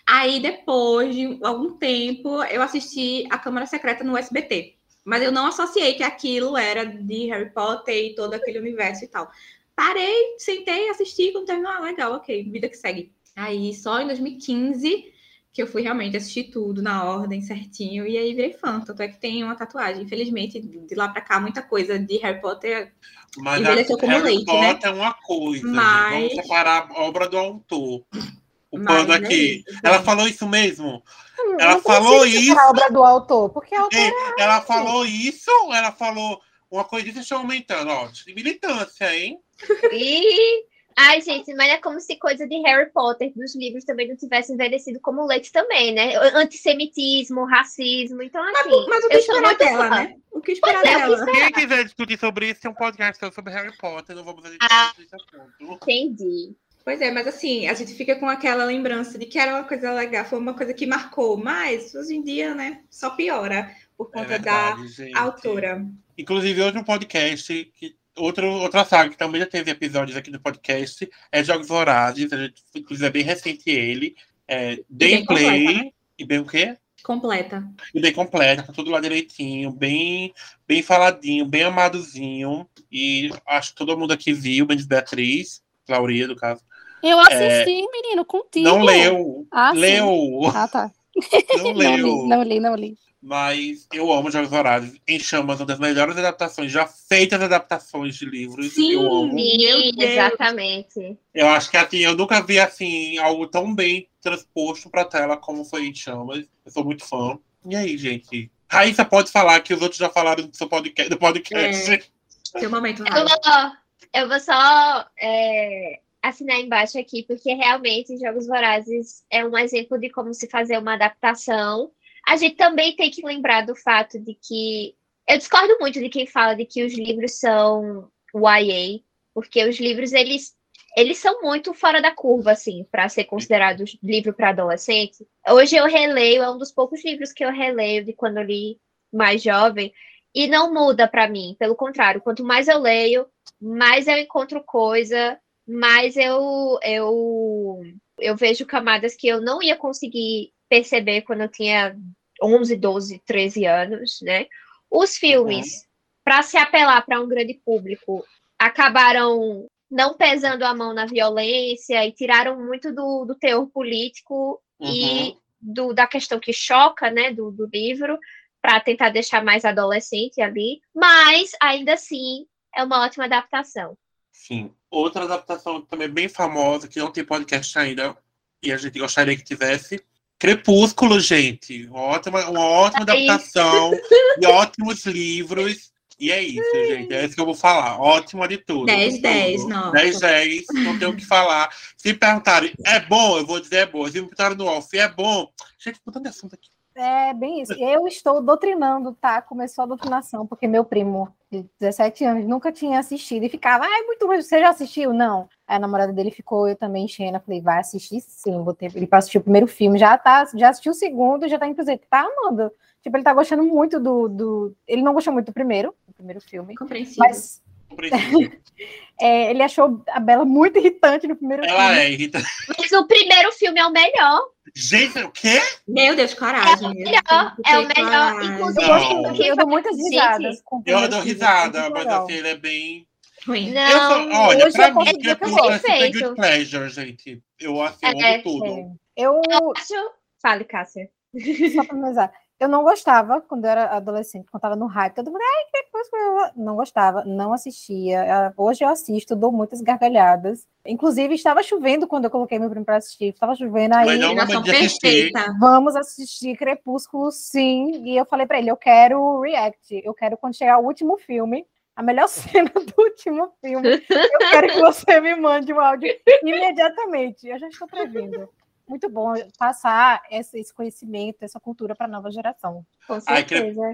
Speaker 3: Aí, depois de algum tempo, eu assisti A Câmara Secreta no SBT. Mas eu não associei que aquilo era de Harry Potter e todo aquele universo e tal. Parei, sentei, assisti, quando terminou, ah, legal, ok, vida que segue. Aí, só em 2015 que eu fui realmente assistir tudo na ordem certinho e aí virei fã. Tanto é que tem uma tatuagem. Infelizmente, de lá pra cá, muita coisa de Harry Potter.
Speaker 4: Mas
Speaker 3: Envelheceu
Speaker 4: a
Speaker 3: como
Speaker 4: Harry
Speaker 3: leite, né?
Speaker 4: Potter é uma coisa. gente.
Speaker 3: Mas-
Speaker 4: Vamos separar a obra do autor. O pano
Speaker 3: é
Speaker 4: aqui.
Speaker 3: isso,
Speaker 4: Ela falou isso mesmo?
Speaker 7: Hum,
Speaker 4: Ela falou isso.
Speaker 7: a obra do autor, porque a autor
Speaker 4: Ei, ela falou isso? Ela falou uma coisa que está aumentando, ó. De militância, hein?
Speaker 6: E. Ai, gente, mas é como se coisa de Harry Potter dos livros também não tivesse envelhecido como leite também, né? Antissemitismo, racismo. Então, assim.
Speaker 3: Mas o que
Speaker 6: eu
Speaker 3: esperar dela,
Speaker 6: fã.
Speaker 3: né? O que esperar
Speaker 6: Pois é, o que
Speaker 3: dela?
Speaker 4: Quem quiser discutir sobre isso, tem um podcast sobre Harry Potter. Não vamos editar
Speaker 6: Ah.
Speaker 4: esse assunto.
Speaker 6: Entendi.
Speaker 3: Pois é, mas assim, a gente fica com aquela lembrança de que era uma coisa legal, foi uma coisa que marcou, mas hoje em dia, né, só piora por
Speaker 4: É
Speaker 3: conta da
Speaker 4: verdade, gente.
Speaker 3: autora.
Speaker 4: Inclusive, outro podcast, que, outro, outra saga que também já teve episódios aqui no podcast, é Jogos Vorazes. Gente, inclusive, é bem recente ele. É
Speaker 3: bem
Speaker 4: Gameplay.
Speaker 3: completa, né?
Speaker 4: E bem o quê?
Speaker 3: Completa.
Speaker 4: E bem completa, tá tudo lá direitinho, bem, bem faladinho, bem amadozinho. E acho que todo mundo aqui viu, menos Beatriz, Lauria, no caso.
Speaker 1: Eu assisti, menino, contigo.
Speaker 4: Não leu.
Speaker 1: Ah, sim.
Speaker 4: leu.
Speaker 1: Ah, tá.
Speaker 4: Não
Speaker 1: Não
Speaker 4: leu.
Speaker 1: li, não li, não li.
Speaker 4: Mas eu amo Jogos Vorazes. Em Chamas, uma das melhores adaptações, já feitas adaptações de livros.
Speaker 3: Sim.
Speaker 4: Eu amo.
Speaker 6: Exatamente.
Speaker 4: Eu acho que assim, eu nunca vi assim, algo tão bem transposto pra tela como foi em Chamas. Eu sou muito fã. E aí, gente? Raíssa pode falar que os outros já falaram do seu podcast. Do podcast.
Speaker 3: Seu momento,
Speaker 6: Eu vou, eu vou só é, assinar embaixo aqui, porque realmente Jogos Vorazes é um exemplo de como se fazer uma adaptação. A gente também tem que lembrar do fato de que. Eu discordo muito de quem fala de que os livros são YA, porque os livros eles, eles são muito fora da curva, assim, para ser considerados livro para adolescente. Hoje eu releio, é um dos poucos livros que eu releio de quando eu li mais jovem, e não muda para mim. Pelo contrário, quanto mais eu leio, mais eu encontro coisa, mais eu, eu, eu vejo camadas que eu não ia conseguir perceber quando eu tinha 11, 12, 13 anos, né? Os filmes, para se apelar para um grande público, acabaram não pesando a mão na violência e tiraram muito do, do teor político e do, da questão que choca, né, do, do livro, para tentar deixar mais adolescente ali, mas ainda assim é uma ótima adaptação.
Speaker 4: Sim. Outra adaptação também bem famosa, que não tem podcast ainda, e a gente gostaria que tivesse. Crepúsculo, gente. Uma ótima, uma ótima
Speaker 6: É
Speaker 4: adaptação e ótimos livros. E é isso, gente. É isso que eu vou falar. Ótima de tudo.
Speaker 3: 10,
Speaker 4: de
Speaker 3: 10,
Speaker 4: tudo.
Speaker 3: não.
Speaker 4: 10, 10. Não tenho o que falar. Se perguntarem, é bom? Eu vou dizer é bom. Se me perguntarem no off, é bom? Gente, botando de assunto aqui.
Speaker 7: É bem isso. Eu estou doutrinando, tá? Começou a doutrinação, porque meu primo de 17 anos nunca tinha assistido e ficava, ai, muito ruim, você já assistiu? Não. Aí a namorada dele ficou, eu também enchendo, falei, vai assistir sim. Botei ele para assistir o primeiro filme, já tá, já assistiu o segundo, já tá inclusive, tá amando. Tipo, ele tá gostando muito do, do. Ele não gostou muito do primeiro, do primeiro filme.
Speaker 3: Compreensível.
Speaker 7: Mas. é, ele achou a Bela muito irritante no primeiro
Speaker 4: Ela
Speaker 7: filme.
Speaker 4: é irritante.
Speaker 6: Mas o primeiro filme é o melhor.
Speaker 4: Gente, o quê?
Speaker 3: Meu Deus, coragem.
Speaker 6: É o melhor, é o melhor. Inclusive,
Speaker 4: Não.
Speaker 6: o que
Speaker 7: Eu dou muitas
Speaker 6: Gente,
Speaker 7: risadas.
Speaker 4: Eu dou
Speaker 7: filme,
Speaker 4: risada, mas assim, ele é bem.
Speaker 3: Ruim.
Speaker 6: Não,
Speaker 4: eu sou, olha, pra
Speaker 7: eu
Speaker 4: mim,
Speaker 7: dizer que eu
Speaker 4: é good pleasure, gente. Eu assim, eu
Speaker 6: É,
Speaker 4: amo tudo.
Speaker 7: É. Eu,
Speaker 6: acho. Fale, Cássia.
Speaker 7: só pra finalizar, eu não gostava quando eu era adolescente, quando tava no hype, todo mundo, ai, Crepúsculo, não gostava, não assistia. Ah, Hoje eu assisto, dou muitas gargalhadas. Inclusive, estava chovendo quando eu coloquei meu primo pra assistir, estava chovendo aí.
Speaker 3: Combinação
Speaker 4: assistir.
Speaker 3: perfeita.
Speaker 7: Vamos assistir Crepúsculo, sim. E eu falei pra ele, eu quero react. Eu quero quando chegar o último filme, a melhor cena do último filme. Eu quero que você me mande o áudio imediatamente. Eu já estou prevendo. Muito bom passar esse, esse conhecimento, essa cultura para a nova geração.
Speaker 6: Com
Speaker 4: Ai.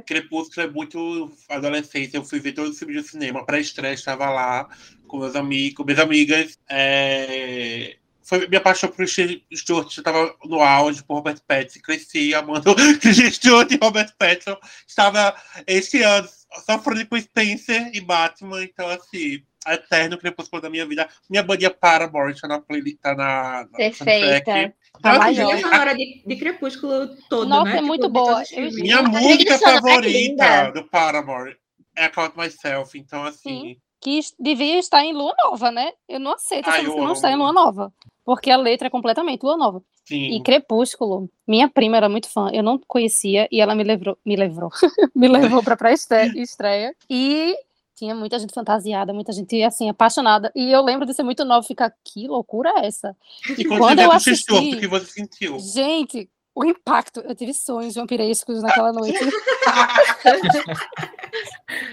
Speaker 4: Crepúsculo é muito adolescência. Eu fui ver todos os filmes de cinema. Pré-estreia, estava lá com meus amigos, minhas amigas. É... Foi minha paixão por. Eu estava no auge por Robert Pattinson. Cresci amando Stewart e Robert Pattinson. Estava este ano sofrendo com Spencer e Batman. Então, assim, eterno Crepúsculo da minha vida. Minha bandinha Paramore tá na playlist, tá na, na
Speaker 6: Perfeita.
Speaker 4: soundtrack. Assim,
Speaker 7: ó.
Speaker 3: Trilha
Speaker 4: a-
Speaker 3: sonora de, de Crepúsculo todo,
Speaker 1: Nossa,
Speaker 3: né?
Speaker 1: é
Speaker 3: Tipo,
Speaker 1: muito
Speaker 3: de
Speaker 1: boa.
Speaker 4: Minha
Speaker 6: A
Speaker 4: música
Speaker 6: é
Speaker 4: favorita do Paramore é Count Myself, então assim.
Speaker 1: que es- devia estar em lua nova, né? Eu não aceito essa
Speaker 4: eu
Speaker 1: música não estar em lua nova. Porque a letra é completamente lua nova.
Speaker 4: Sim.
Speaker 1: E Crepúsculo, minha prima era muito fã, eu não conhecia e ela me levou, me levou, me levou para pré-estreia e tinha muita gente fantasiada, muita gente assim apaixonada e eu lembro de ser muito nova, e ficar que loucura é essa?
Speaker 4: E
Speaker 1: quando
Speaker 4: quando
Speaker 1: eu assisti-
Speaker 4: o que você sentiu?
Speaker 1: Gente, o impacto, eu tive sonhos vampirescos naquela noite.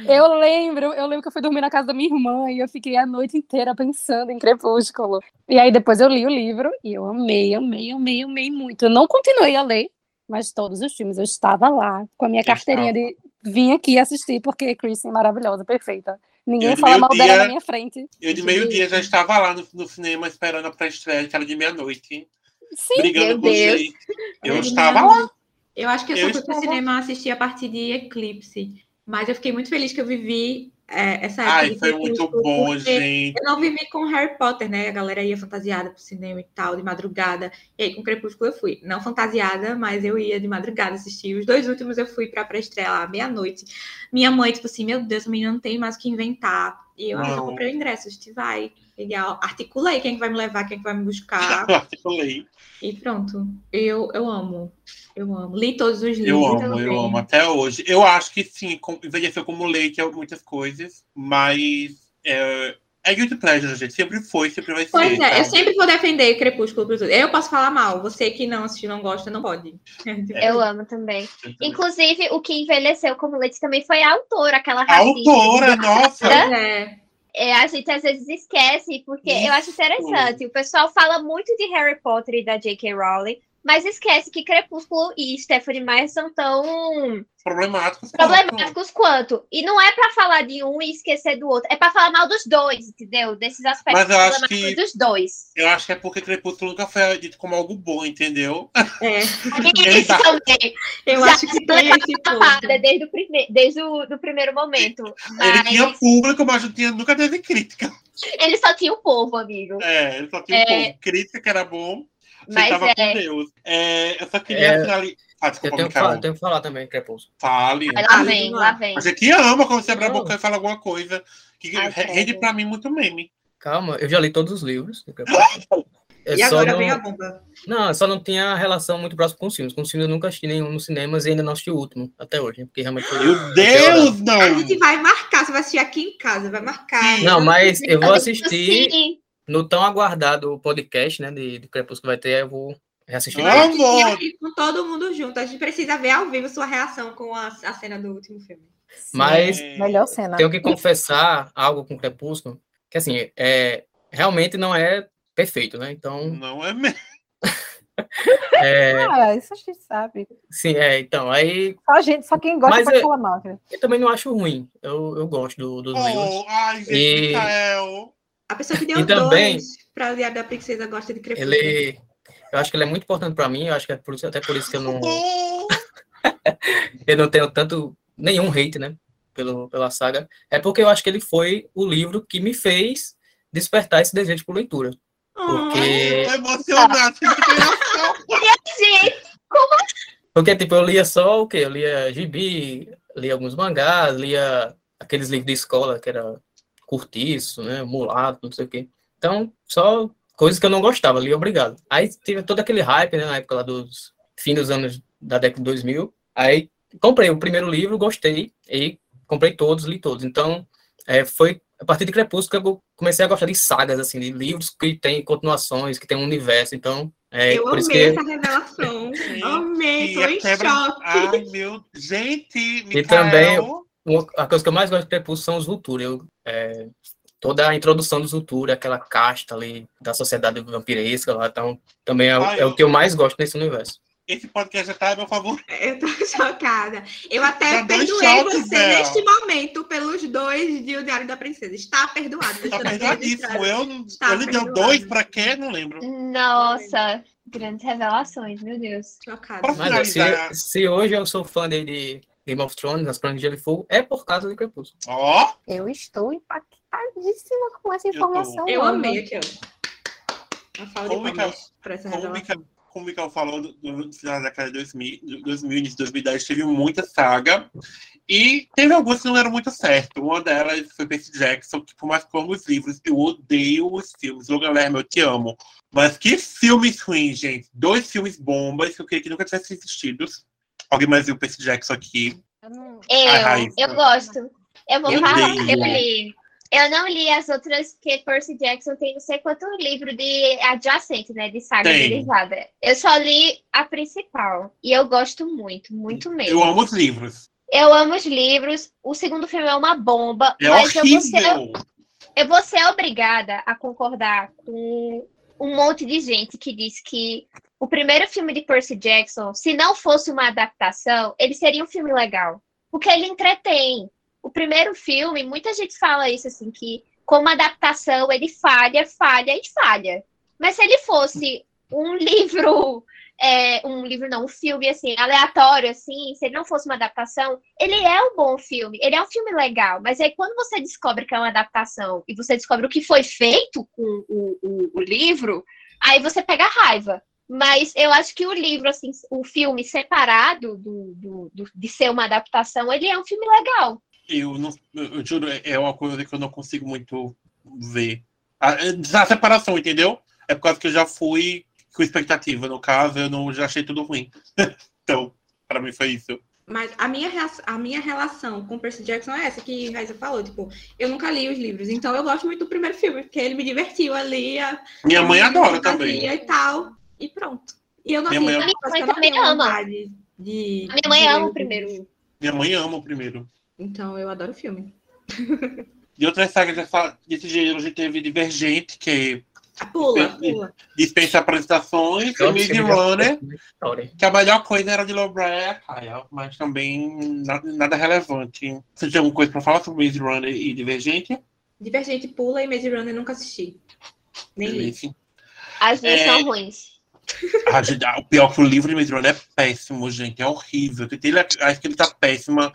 Speaker 1: eu lembro, eu lembro que eu fui dormir na casa da minha irmã e eu fiquei a noite inteira pensando em Crepúsculo. E aí depois eu li o livro e eu amei, amei, amei, amei muito. Eu não continuei a ler, mas todos os filmes eu estava lá com a minha carteirinha de vim aqui assistir porque Kristen é maravilhosa, perfeita. Ninguém fala mal dela na minha frente.
Speaker 4: Eu de meio-dia já estava lá no, no cinema esperando a pré-estreia, que era de meia-noite,
Speaker 1: Sim,
Speaker 4: brigando
Speaker 6: meu
Speaker 4: com
Speaker 6: Deus.
Speaker 4: gente. Eu
Speaker 3: Ai,
Speaker 4: estava lá.
Speaker 3: Eu acho que eu só
Speaker 4: Eu
Speaker 3: fui pro
Speaker 7: estava-
Speaker 3: cinema assistir a partir de Eclipse. Mas eu fiquei muito feliz que eu vivi é, essa época.
Speaker 4: Ai, foi muito bom, gente.
Speaker 3: Eu não vivi com Harry Potter, né? A galera ia fantasiada pro cinema e tal, de madrugada. E aí, com Crepúsculo eu fui. Não fantasiada, mas eu ia de madrugada assistir. Os dois últimos eu fui pra pré-estreia lá, meia-noite. Minha mãe, tipo assim, meu Deus, a menina não tem mais o que inventar. E eu, ah, já
Speaker 4: Não.
Speaker 3: comprei o ingresso, a gente vai. Legal. Articulei quem que vai me levar, quem que vai me buscar.
Speaker 4: Eu articulei.
Speaker 3: e pronto. Eu, eu amo. Eu amo. Li todos os livros.
Speaker 4: Eu amo,
Speaker 3: também.
Speaker 4: eu amo até hoje. Eu acho que sim, envelheceu como leite em muitas coisas, mas é, é guilty pleasure, gente. Sempre foi, sempre vai ser.
Speaker 3: Pois é, eu
Speaker 4: sabe?
Speaker 3: sempre vou defender Crepúsculo por tudo. Eu posso falar mal, você que não assistiu, não gosta, não pode.
Speaker 6: Eu amo também. Inclusive, o que envelheceu como leite também foi a autora, aquela
Speaker 4: A autora, nossa!
Speaker 3: É.
Speaker 6: É, a gente às vezes esquece, porque eu acho
Speaker 4: Isso.
Speaker 6: interessante. O pessoal fala muito de Harry Potter e da J.K. Rowling, mas esquece que Crepúsculo e Stephanie Meyer são tão
Speaker 4: Problemático.
Speaker 6: problemáticos quanto. E não é pra falar de um e esquecer do outro, é pra falar mal dos dois, entendeu? Desses aspectos
Speaker 4: Mas eu acho
Speaker 6: problemáticos
Speaker 4: que-
Speaker 6: dos dois.
Speaker 4: Eu acho que é porque Crepúsculo nunca foi dito como algo bom, entendeu?
Speaker 3: É,
Speaker 6: Isso
Speaker 4: Exato.
Speaker 6: também.
Speaker 3: eu
Speaker 6: Já
Speaker 3: acho que tem esse.
Speaker 6: Tapada desde o, prime... desde o do primeiro momento.
Speaker 4: Ele tinha
Speaker 6: Mas
Speaker 4: público, mas não tinha, nunca teve crítica.
Speaker 6: ele só tinha o povo, amigo.
Speaker 4: É, ele só tinha
Speaker 6: É.
Speaker 4: povo. Crítica que era bom,
Speaker 6: Mas
Speaker 4: sentava
Speaker 6: é.
Speaker 4: com Deus. É, eu só queria
Speaker 2: É,
Speaker 4: finalizar. Ah,
Speaker 2: Eu
Speaker 4: desculpa,
Speaker 2: tenho que,
Speaker 4: Micael.
Speaker 2: falar, tenho que falar também, Crepúsculo.
Speaker 4: Fale.
Speaker 6: Aí lá
Speaker 3: Ah,
Speaker 6: vem, lá vem.
Speaker 4: A gente ama quando você abre a boca e fala alguma coisa que
Speaker 6: Ai,
Speaker 4: re- rende pra mim muito meme.
Speaker 2: Calma, eu já li todos os livros. Eu
Speaker 3: E
Speaker 2: só
Speaker 3: agora
Speaker 2: não,
Speaker 3: vem a bomba.
Speaker 2: não, eu só não tinha relação muito próxima com os filmes. Com os filmes eu nunca assisti nenhum nos cinemas e ainda não assisti o último, até hoje. Porque realmente foi.
Speaker 4: Meu Deus,
Speaker 3: A
Speaker 4: não!
Speaker 3: gente vai marcar, você vai assistir aqui em casa, vai marcar.
Speaker 2: Não, mas eu vou
Speaker 6: Sim.
Speaker 2: No tão aguardado podcast, né, de, de Crepúsculo que vai ter, eu vou reassistir.
Speaker 3: Assistir aqui com todo mundo junto. A gente precisa ver ao vivo sua reação com a, a cena do último filme.
Speaker 2: Mas
Speaker 4: É,
Speaker 7: Melhor cena.
Speaker 2: tenho que confessar algo com Crepúsculo, que assim, é, realmente não é perfeito, né? Então,
Speaker 4: Não é mesmo.
Speaker 2: é,
Speaker 7: Ah, isso a gente sabe.
Speaker 2: sim, é, então, aí
Speaker 7: Só, a gente, só quem gosta
Speaker 2: Mas
Speaker 7: pode falar mal. cara.
Speaker 2: eu também não acho ruim. Eu, eu gosto do, dos livros.
Speaker 4: Oh, ai, gente,
Speaker 2: E-.
Speaker 3: A pessoa que deu
Speaker 2: E também-
Speaker 3: dois para o Diário da Princesa gosta de Crepúsculo.
Speaker 2: Ele, eu acho que ele é muito importante para mim. Eu acho que é por isso, até por isso que eu não, eu não tenho tanto, nenhum hate, né, pelo, pela saga, é porque eu acho que ele foi o livro que me fez despertar esse desejo por leitura. Porque-
Speaker 4: Tô emocionado. que criação.
Speaker 6: Gente,
Speaker 2: Porque, tipo, eu lia só o quê? Eu lia gibi, lia alguns mangás, lia aqueles livros de escola, que era curtiço, né? Mulato, não sei o quê. Então, só coisas que eu não gostava, lia obrigado. Aí tive todo aquele hype, né? Na época lá dos fim dos anos da década de 2000. Aí comprei o primeiro livro, gostei, e comprei todos, li todos. Então, é, foi a partir de Crepúsculo que eu comecei a gostar de sagas, assim, de livros que tem continuações, que tem um universo. Então, é
Speaker 3: Eu
Speaker 2: por isso
Speaker 3: amei
Speaker 2: que
Speaker 3: essa revelação. Amei, tô em
Speaker 4: quebra-
Speaker 3: choque.
Speaker 4: Ai, meu. Gente,
Speaker 2: E também-. Uma- a coisa que eu mais gosto de Crepúsculo são os Vulture. Eu, é, toda a introdução dos Vulture, aquela casta ali da sociedade vampiresca lá, então também é, o-
Speaker 4: Ai,
Speaker 2: é o
Speaker 4: eu-
Speaker 2: que eu mais gosto nesse universo.
Speaker 4: Esse podcast já tá a meu favor.
Speaker 3: Eu tô chocada. Eu até perdoei você
Speaker 4: Bel.
Speaker 3: neste momento pelos dois de O Diário da Princesa. Está perdoado.
Speaker 4: Tá
Speaker 3: aqui
Speaker 4: perdoadíssimo. Eu,
Speaker 3: Tá
Speaker 4: ele deu
Speaker 3: perdoado.
Speaker 4: dois pra quê? Não lembro.
Speaker 6: nossa, grandes revelações, meu Deus.
Speaker 3: Chocada.
Speaker 2: Mas se, se hoje eu sou fã de, de Game of Thrones, As Planas de Gelo e Fogo, é por causa de Crepúsculo.
Speaker 4: Ó,
Speaker 7: Eu estou impactadíssima com essa
Speaker 4: Eu tô.
Speaker 7: informação.
Speaker 3: Eu
Speaker 7: Ana.
Speaker 3: amei aqui, ó. Fala
Speaker 4: Como o como Mikael falou, do final da década de 2000, do 2000, início de 2010, teve muita saga. E teve algumas que não eram muito certas. Uma delas foi Percy Jackson, que por mais que eu amo os livros, eu odeio os filmes. Logan Lerman, eu te amo. Mas que filmes ruins, gente. Dois filmes bombas que eu queria que nunca tivessem existido. Alguém mais viu Percy Jackson aqui?
Speaker 7: Eu não-
Speaker 6: Eu,
Speaker 4: Ai, Raíssa.
Speaker 6: eu gosto. Eu vou
Speaker 3: Eu
Speaker 6: falar,
Speaker 4: odeio.
Speaker 6: eu li. Eu não li as outras, porque Percy Jackson tem não sei quanto livro de adjacente, né? De saga
Speaker 4: Tem.
Speaker 6: derivada. Eu só li a principal. E eu gosto muito, muito mesmo.
Speaker 4: Eu amo os livros.
Speaker 6: Eu amo os livros. O segundo filme é uma bomba.
Speaker 4: É
Speaker 6: mas eu vou, ser,
Speaker 4: horrível.
Speaker 6: eu vou ser obrigada a concordar com um monte de gente que diz que o primeiro filme de Percy Jackson, se não fosse uma adaptação, ele seria um filme legal. Porque ele entretém. O primeiro filme, muita gente fala isso assim, que como adaptação ele falha, falha e falha. Mas se ele fosse um livro, é, um livro não, um filme assim, aleatório, assim, se ele não fosse uma adaptação, ele é um bom filme, ele é um filme legal, mas aí quando você descobre que é uma adaptação e você descobre o que foi feito com o, o, o livro, aí você pega raiva. Mas eu acho que o livro, assim, o filme separado do, do, do- de ser uma adaptação, ele é um filme legal.
Speaker 4: Eu, não, eu, juro, é uma coisa que eu não consigo muito ver. A, a separação, entendeu? É por causa que eu já fui com expectativa. No caso, eu não já achei tudo ruim. então, pra mim foi isso.
Speaker 3: Mas a minha, a minha relação com Percy Jackson é essa que Raíssa falou. Tipo, eu nunca li os livros, então eu gosto muito do primeiro filme, porque ele me divertiu ali. A,
Speaker 4: Minha mãe adora também.
Speaker 3: E tal, e pronto. E eu não
Speaker 4: Minha mãe-
Speaker 3: mas
Speaker 6: Minha mãe também ama.
Speaker 3: De,
Speaker 6: A minha mãe
Speaker 3: de
Speaker 6: ama o primeiro.
Speaker 4: Minha mãe ama o primeiro.
Speaker 3: Então eu adoro o filme.
Speaker 4: E outras sagas dessa, desse gênero, a gente teve Divergente, que
Speaker 3: Ah, pula,
Speaker 4: Perfeito.
Speaker 3: pula.
Speaker 4: dispensa apresentações, e Maze Runner,
Speaker 2: história.
Speaker 4: que a melhor coisa era de Lowbreak, mas também nada, nada relevante. Você tem alguma coisa pra falar sobre Maze Runner e Divergente?
Speaker 3: Divergente pula e Maze Runner nunca assisti. Nem li.
Speaker 6: As duas
Speaker 4: É.
Speaker 6: são ruins.
Speaker 4: Ah, gente, o pior que o livro de Runner é péssimo, gente. É horrível. Eu tentei ler, acho que ele tá péssima.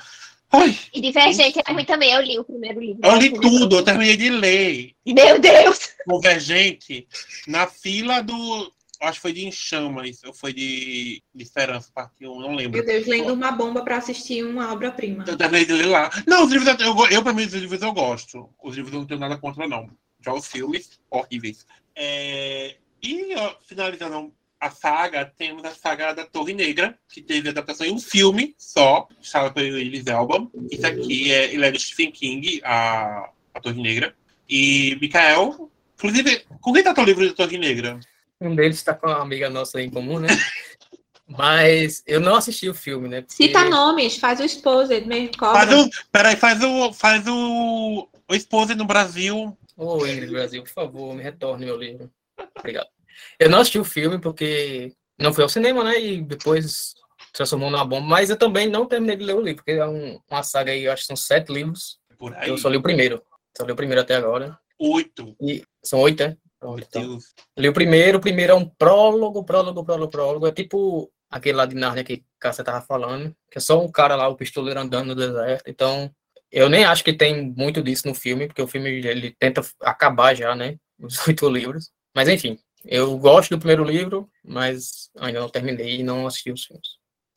Speaker 4: Ai,
Speaker 6: E Divergente é ruim também. Eu li o primeiro livro.
Speaker 4: eu li
Speaker 6: É
Speaker 4: tudo, eu terminei de ler.
Speaker 6: Meu Deus!
Speaker 4: Convergente na fila do. Acho que foi de Enchamas, ou foi de, de Esperança, parte 1, não lembro.
Speaker 3: Meu Deus, lendo uma bomba pra assistir uma obra-prima.
Speaker 4: Eu terminei de ler lá. Não, os livros, eu, eu, eu pra mim, os livros eu gosto. Os livros eu não tenho nada contra, não. Já os filmes, horríveis. É, e, ó, finalizando a saga, temos a saga da Torre Negra, que teve adaptação em um filme só, estava pelo Idris Elba. Isso aqui é, ele é do Stephen King, a, a Torre Negra. E, Mikael, inclusive, com quem tá teu livro de Torre Negra?
Speaker 2: Um deles está com uma amiga nossa em comum, né? Mas eu não assisti o filme, né? porque-
Speaker 3: Cita nomes, faz o Exposed, mesmo, cobra.
Speaker 4: Faz o, peraí, faz o, faz o, o esposa no Brasil.
Speaker 2: Ô, Ingrid Brasil, por favor, me retorne meu livro. Obrigado. Eu não assisti o filme porque não fui ao cinema, né? E depois transformou numa bomba. Mas eu também não terminei de ler o livro, porque é um- uma saga aí, eu acho que são sete livros.
Speaker 4: Aí.
Speaker 2: Eu só li o primeiro. Só li o primeiro até agora.
Speaker 4: Oito.
Speaker 2: E são oito, né?
Speaker 4: Meu
Speaker 2: então. Li o primeiro, o primeiro é um prólogo, prólogo, prólogo, prólogo. É tipo aquele lá de Narnia que Cássia tava falando, que é só um cara lá, o pistoleiro andando no deserto. Então, eu nem acho que tem muito disso no filme, porque o filme ele tenta acabar já, né? Os oito livros. Mas enfim, eu gosto do primeiro livro, mas ainda não terminei e não assisti os filmes.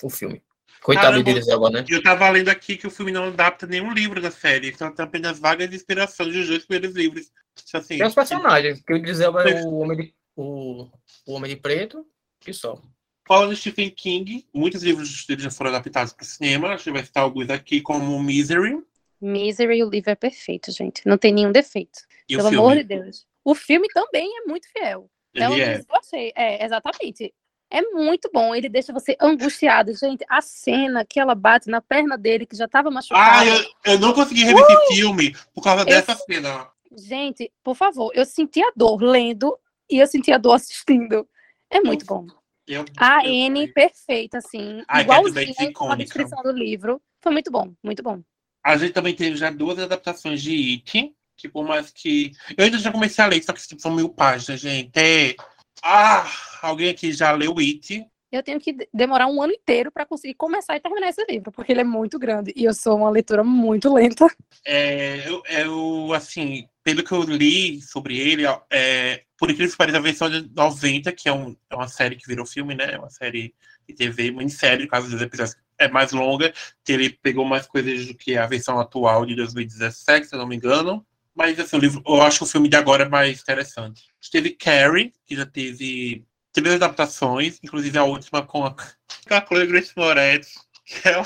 Speaker 2: O filme. Coitado
Speaker 4: Caramba.
Speaker 2: de Idris Elba, né?
Speaker 4: Eu tava lendo aqui que o filme não adapta nenhum livro da série, são apenas vagas de inspiração dos dois primeiros livros. Tipo Assim,
Speaker 2: Tem os personagens, que o Idris Elba é o homem de, o, o homem de preto, que só.
Speaker 4: Falando de Stephen King, muitos livros dele já foram adaptados para o cinema. A gente vai citar alguns aqui, como Misery
Speaker 1: Misery, o livro é perfeito, gente. Não tem nenhum defeito.
Speaker 4: e
Speaker 1: Pelo amor de. Deus. O filme também é muito fiel. Pelo
Speaker 4: Ele é.
Speaker 1: eu achei. É, exatamente. É muito bom. Ele deixa você angustiado. Gente, a cena que ela bate na perna dele, que já estava
Speaker 4: Ah,
Speaker 1: machucada.
Speaker 4: eu, eu não consegui rever esse filme por causa dessa cena.
Speaker 1: Gente, por favor, eu senti a dor lendo e eu senti a dor assistindo. É muito bom.
Speaker 4: Eu,
Speaker 1: A
Speaker 4: eu-
Speaker 1: N perfeita, assim.
Speaker 4: Ai, Bates
Speaker 1: igualzinho com a descrição do livro. Foi muito bom, muito bom.
Speaker 4: A gente também teve já duas adaptações de It, que por mais que. Eu ainda já comecei a ler, só que tipo, são mil páginas, gente. É... Ah, alguém aqui já leu It?
Speaker 1: Eu tenho que de- demorar um ano inteiro para conseguir começar e terminar esse livro, porque ele é muito grande e eu sou uma leitura muito lenta.
Speaker 4: É, eu, eu, assim, pelo que eu li sobre ele, é, por incrível que pareça, a versão de 90, que é, um, é uma série que virou filme, né? É uma série de TV, minissérie, no caso dos episódios é mais longa, que ele pegou mais coisas do que a versão atual de 2017, se eu não me engano. Mas, assim, o livro, eu acho que o filme de agora é mais interessante. Teve Carrie, que já teve três adaptações, inclusive a última com a, com a Chloe Grace Moretz, que é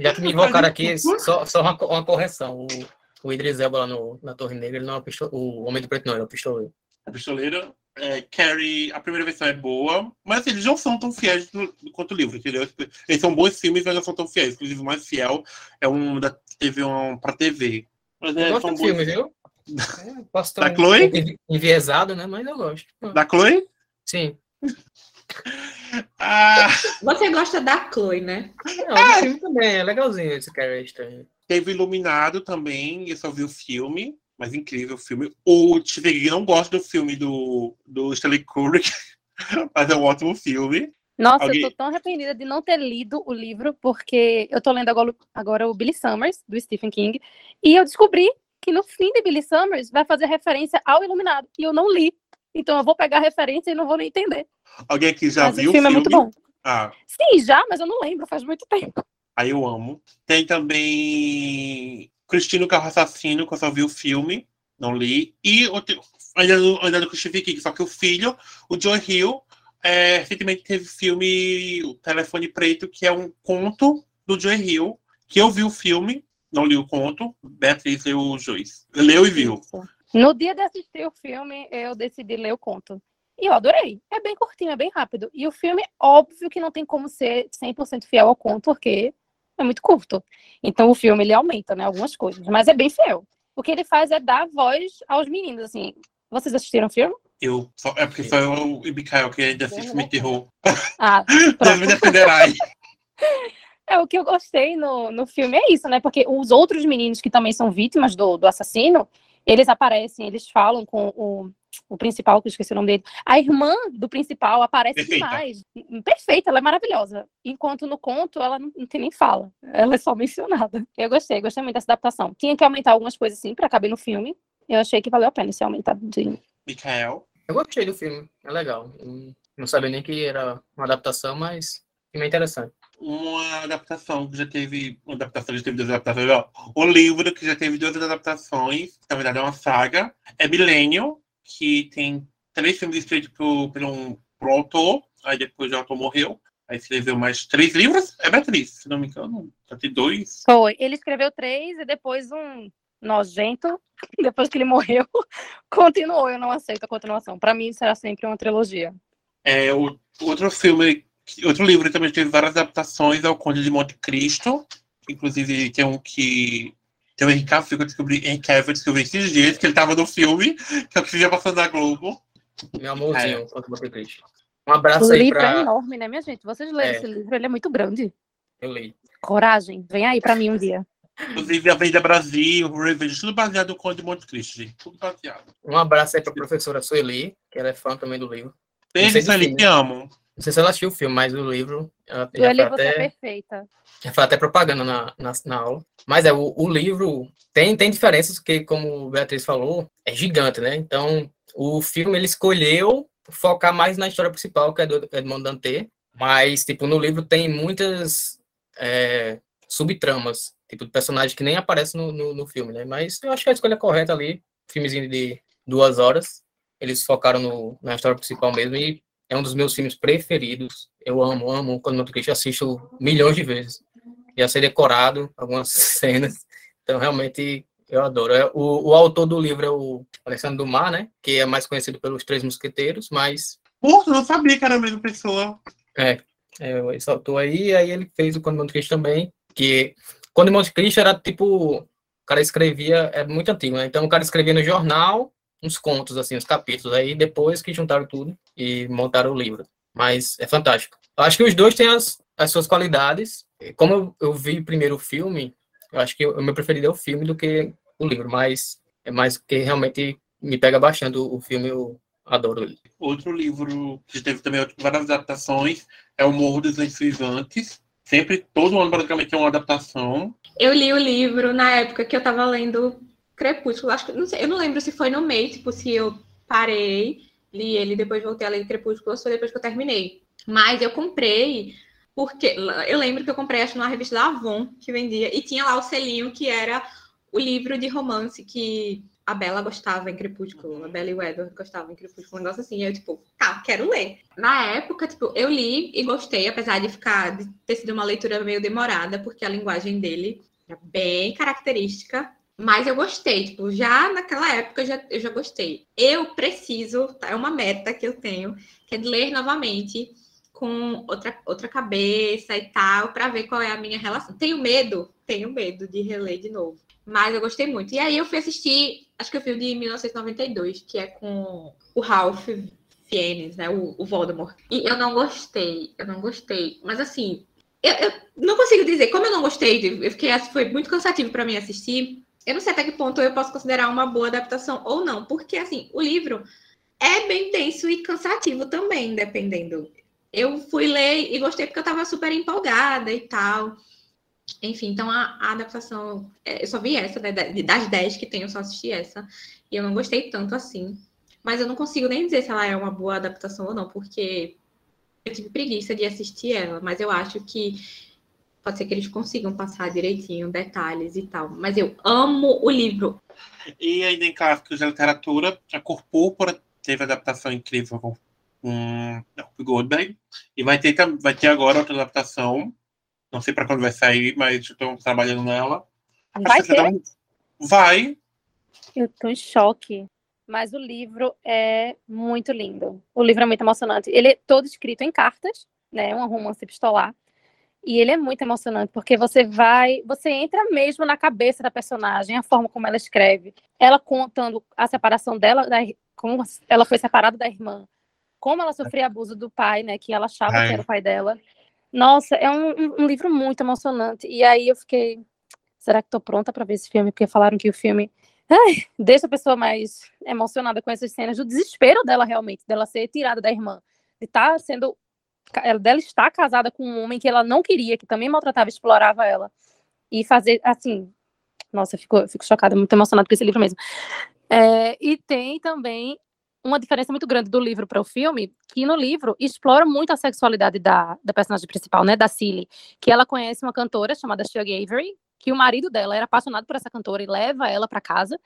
Speaker 2: Já que me invocaram aqui, só, só uma, uma correção. O, o Idris Elba lá no, na Torre Negra, ele não é o, pisto, o Homem do Preto, não, ele é o pistoleiro.
Speaker 4: a pistoleira. É, Carrie, a primeira versão é boa, mas assim, eles não são tão fiéis no- quanto o livro, entendeu? Eles são bons filmes, mas não são tão fiéis. Inclusive, o mais fiel é um da teve um pra TV. Mas é,
Speaker 2: Eu gosto
Speaker 4: são
Speaker 2: do
Speaker 4: bons
Speaker 2: filme, viu? É, posso estar
Speaker 4: Da
Speaker 2: um
Speaker 4: Chloe?
Speaker 2: enviesado, né? Mas eu gosto.
Speaker 4: Da Chloe?
Speaker 2: Sim.
Speaker 4: Ah,
Speaker 3: Você gosta da Chloe, né?
Speaker 2: Não, o filme também, é legalzinho esse cara estranho.
Speaker 4: teve Iluminado também, eu só vi o filme, mas incrível o filme. O Tivegui não gosta do filme do, do Stanley Kubrick, mas é um ótimo filme.
Speaker 1: Nossa,
Speaker 4: Alguém-
Speaker 1: eu tô tão arrependida de não ter lido o livro, porque eu tô lendo agora, agora o Billy Summers, do Stephen King, e eu descobri que no fim de Billy Summers vai fazer referência ao Iluminado, e eu não li. Então eu vou pegar a referência e não vou nem entender.
Speaker 4: Alguém aqui já
Speaker 1: Mas
Speaker 4: viu
Speaker 1: o filme é muito bom.
Speaker 4: Ah,
Speaker 1: Sim, já, mas eu não lembro, faz muito tempo.
Speaker 4: Aí eu amo. Tem também Cristino Carro Assassino, que eu só vi o filme, não li. E outro, ainda, ainda do Christopher King, só que o filho, o John Hill, é, recentemente teve filme O Telefone Preto, que é um conto do John Hill, que eu vi o filme, não li o conto, Beatriz leu o juiz. Leu e viu.
Speaker 1: No dia de assistir o filme, eu decidi ler o conto. E eu adorei. É bem curtinho, é bem rápido. E o filme, óbvio que não tem como ser 100% fiel ao conto, porque é muito curto. Então o filme, ele aumenta, né, algumas coisas. Mas é bem fiel. O que ele faz é dar voz aos meninos, assim. Vocês assistiram o filme?
Speaker 4: Eu, só, é porque só eu e Mikael que ainda assiste filme de terror.
Speaker 1: Ah,
Speaker 4: Deus me defenderá aí.
Speaker 1: É, o que eu gostei no, no filme é isso, né? Porque os outros meninos que também são vítimas do, do assassino, eles aparecem, eles falam com o, o principal, que eu esqueci o nome dele. A irmã do principal aparece
Speaker 4: Perfeita.
Speaker 1: demais. Perfeita, ela é maravilhosa. Enquanto no conto, ela não, não tem nem fala. Ela é só mencionada. Eu gostei, gostei muito dessa adaptação. Tinha que aumentar algumas coisas assim para caber no filme. Eu achei que valeu a pena esse aumentado de.
Speaker 4: Mikael.
Speaker 2: Eu gostei do filme, é legal. Não sabia nem que era uma adaptação, mas o filme é interessante.
Speaker 4: uma adaptação que já teve. Uma adaptação, já teve duas adaptações. Ó. Um livro que já teve duas adaptações, na verdade é uma saga. É Millennium, que tem três filmes escritos por, por, um, por um autor, aí depois o autor morreu. Aí escreveu mais três livros. É Beatriz, se não me engano. Já tem dois.
Speaker 1: Foi. Ele escreveu três e depois um nojento. Depois que ele morreu, continuou. Eu não aceito a continuação. Para mim, será sempre uma trilogia.
Speaker 4: É, o, outro filme, outro livro também teve várias adaptações é o Conde de Monte Cristo. Inclusive tem um que. Tem o Henry Cavill que eu descobri, Henry Cavill, eu descobri esses dias, que ele tava no filme, que é o que já passando na Globo.
Speaker 2: Meu amorzinho, quanto você Cristo. Um abraço
Speaker 1: O
Speaker 2: aí
Speaker 1: livro é
Speaker 2: pra.
Speaker 1: enorme, né, minha gente? Vocês leram
Speaker 2: É.
Speaker 1: esse livro, ele é muito grande.
Speaker 2: Eu li.
Speaker 1: Coragem, vem aí para mim um dia.
Speaker 4: Inclusive, Avenida Brasil, Revenge, tudo baseado no Conde de Monte Cristo, gente. Tudo baseado.
Speaker 2: Um abraço aí pra professora Sueli, que ela é fã também do livro.
Speaker 4: Beijo, Sueli, te amo.
Speaker 2: Não sei se ela assistiu o filme, mas o livro. Ela já
Speaker 1: Sueli, é
Speaker 2: até,
Speaker 1: perfeita.
Speaker 2: já foi até propaganda na, na, na aula. Mas é, o, o livro tem, tem diferenças, que, como Beatriz falou, é gigante, né? Então, o filme ele escolheu focar mais na história principal, que é do Edmond Dantê. Mas, tipo, no livro tem muitas é, subtramas, tipo, de personagens que nem aparecem no, no, no filme, né? Mas eu acho que a escolha correta ali, filmezinho de duas horas, eles focaram no, na história principal mesmo e é um dos meus filmes preferidos. Eu amo, amo quando Monte Cristo assisto milhões de vezes. Já sei decorado algumas cenas, então realmente eu adoro. É, O, o autor do livro é o Alexandre Dumas, né? Que é mais conhecido pelos Três Mosqueteiros, mas
Speaker 4: Porra, eu não sabia que era a mesma pessoa.
Speaker 2: é, esse autor aí, aí ele fez o Monte Cristo também, que Conde de Monte Cristo era tipo, o cara escrevia, é muito antigo, né? Então o cara escrevia no jornal uns contos, assim, uns capítulos, aí depois que juntaram tudo e montaram o livro. Mas é fantástico. Eu acho que os dois têm as, as suas qualidades. Como eu, eu vi primeiro o filme, eu acho que o meu preferido é o filme do que o livro, mas é mais que realmente me pega bastante o, filme, eu adoro ele.
Speaker 4: Outro livro que teve também várias adaptações é O Morro dos Lenços Sempre, todo ano praticamente tem uma adaptação.
Speaker 3: Eu li o livro na época que eu tava lendo Crepúsculo. Acho que, não sei, eu não lembro se foi no meio, tipo, se eu parei, li ele, depois voltei a ler Crepúsculo, ou se foi depois que eu terminei. Mas eu comprei, porque eu lembro que eu comprei, acho, numa revista da Avon, que vendia, e tinha lá o selinho que era o livro de romance que a Bela gostava em Crepúsculo, a Bela e o Edward gostavam em Crepúsculo, um negócio assim. Eu, tipo, tá, quero ler. Na época, tipo, eu li e gostei, apesar de ficar, de ter sido uma leitura meio demorada, porque a linguagem dele era bem característica. Mas eu gostei, tipo, já naquela época eu já, eu já gostei. Eu preciso, tá, é uma meta que eu tenho, que é de ler novamente com outra, outra cabeça e tal, para ver qual é a minha relação. Tenho medo, tenho medo de reler de novo. Mas eu gostei muito. E aí eu fui assistir, acho que eu o de 1992, que é com o Ralph Fiennes, né? O, o Voldemort. E eu não gostei, eu não gostei. Mas assim, eu, eu não consigo dizer, como eu não gostei, eu fiquei, foi muito cansativo para mim assistir. Eu não sei até que ponto eu posso considerar uma boa adaptação ou não, porque assim, o livro é bem denso e cansativo também, dependendo. Eu fui ler e gostei porque eu estava super empolgada e tal. Enfim, então a, a adaptação, é, eu só vi essa, né, da- das 10 que tem, eu só assisti essa, e eu não gostei tanto assim. Mas eu não consigo nem dizer se ela é uma boa adaptação ou não, porque eu tive preguiça de assistir ela, mas eu acho que pode ser que eles consigam passar direitinho detalhes e tal. Mas eu amo o livro.
Speaker 4: E ainda em clássicos de literatura, a Cor Púrpura teve adaptação incrível com com Goldberg. E vai ter, vai ter agora outra adaptação. Não sei para quando vai sair, mas estou trabalhando nela.
Speaker 1: Vai ter?
Speaker 4: tá- Vai.
Speaker 1: Eu tô em choque. Mas o livro é muito lindo. O livro é muito emocionante. Ele é todo escrito em cartas, né? Um romance epistolar. E ele é muito emocionante, porque você vai, você entra mesmo na cabeça da personagem, a forma como ela escreve. Ela contando a separação dela, da, como ela foi separada da irmã, como ela sofria abuso do pai, né? Que ela achava
Speaker 4: Ai.
Speaker 1: que era o pai dela. Nossa, é um, um- livro muito emocionante. E aí eu fiquei, será que tô pronta para ver esse filme? Porque falaram que o filme ai, deixa a pessoa mais emocionada com essas cenas do desespero dela realmente, dela ser tirada da irmã, de estar sendo ela dela estar casada com um homem que ela não queria, que também maltratava, explorava ela e fazer assim, nossa, fico, fico chocada, muito emocionada com esse livro mesmo. É, e tem também uma diferença muito grande do livro para o filme, que no livro explora muito a sexualidade da, da personagem principal, né, da Cilly, que ela conhece uma cantora chamada Shug Avery, que o marido dela era apaixonado por essa cantora e leva ela para casa,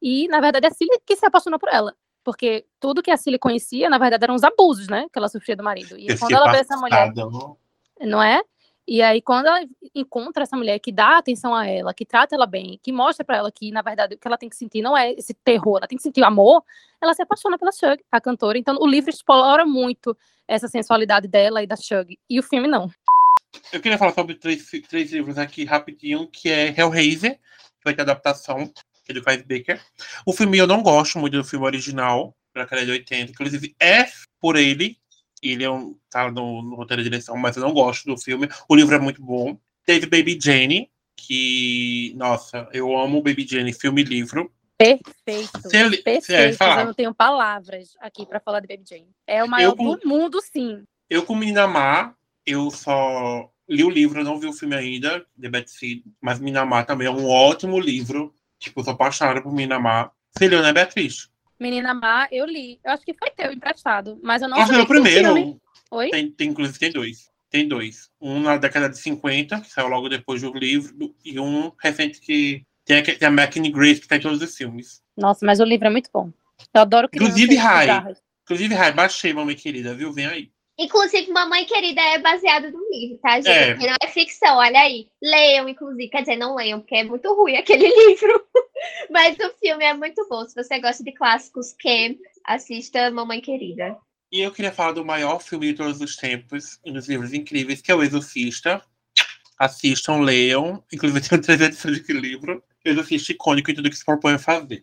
Speaker 1: e na verdade é a Cilly que se apaixonou por ela, porque tudo que a Cilly conhecia, na verdade, eram os abusos, né, que ela sofria do marido. E
Speaker 4: Eu
Speaker 1: quando ela vê essa mulher
Speaker 4: não?
Speaker 1: não é? E aí, quando ela encontra essa mulher que dá atenção a ela, que trata ela bem, que mostra pra ela que, na verdade, o que ela tem que sentir não é esse terror, ela tem que sentir amor, ela se apaixona pela Shug, a cantora. Então, o livro explora muito essa sensualidade dela e da Shug. E o filme não.
Speaker 4: Eu queria falar sobre três, três livros aqui rapidinho, que é Hellraiser, que vai ter adaptação, que é do Clive Baker. O filme eu não gosto muito do filme original, da década de 80, inclusive é por ele. Ele é um, tá no, no roteiro de direção, mas eu não gosto do filme. O livro é muito bom. Teve Baby Jane, que, nossa, eu amo Baby Jane, filme e livro.
Speaker 1: Perfeito.
Speaker 4: Se ele-
Speaker 1: perfeito.
Speaker 4: se
Speaker 1: eu não tenho palavras aqui pra falar de Baby Jane. É o maior
Speaker 4: com-
Speaker 1: do mundo, sim.
Speaker 4: Eu com Minamar, eu só li o livro, não vi o filme ainda, The Seed, mas Minamar também é um ótimo livro. Tipo, eu sou apaixonada por Minamar. Você leu, né, Beatriz?
Speaker 1: Menina Má, eu li. Eu acho que foi teu emprestado, mas eu não
Speaker 4: que é
Speaker 1: que tinha
Speaker 4: primeiro.
Speaker 1: filme. Oi?
Speaker 4: Tem, tem, inclusive tem dois. Tem dois. Um na década de 50, que saiu logo depois do livro, e um recente que tem a, tem a McKinney Grace, que tá em todos os filmes.
Speaker 1: Nossa, mas o livro é muito bom. Eu adoro crianças
Speaker 4: Inclusive, Rai. Inclusive, Rai, baixei, mamãe querida, viu? Vem aí.
Speaker 6: Inclusive, Mamãe Querida é baseado no livro, tá, gente?
Speaker 4: É.
Speaker 6: Não é ficção, olha aí. Leiam, inclusive. Quer dizer, não leiam, porque é muito ruim aquele livro. Mas o filme é muito bom. Se você gosta de clássicos camp, assista Mamãe Querida.
Speaker 4: E eu queria falar do maior filme de todos os tempos, um dos livros incríveis, que é O Exorcista. Assistam, leiam. Inclusive, eu tenho três edições desse livro. O Exorcista icônico em tudo que se propõe a fazer.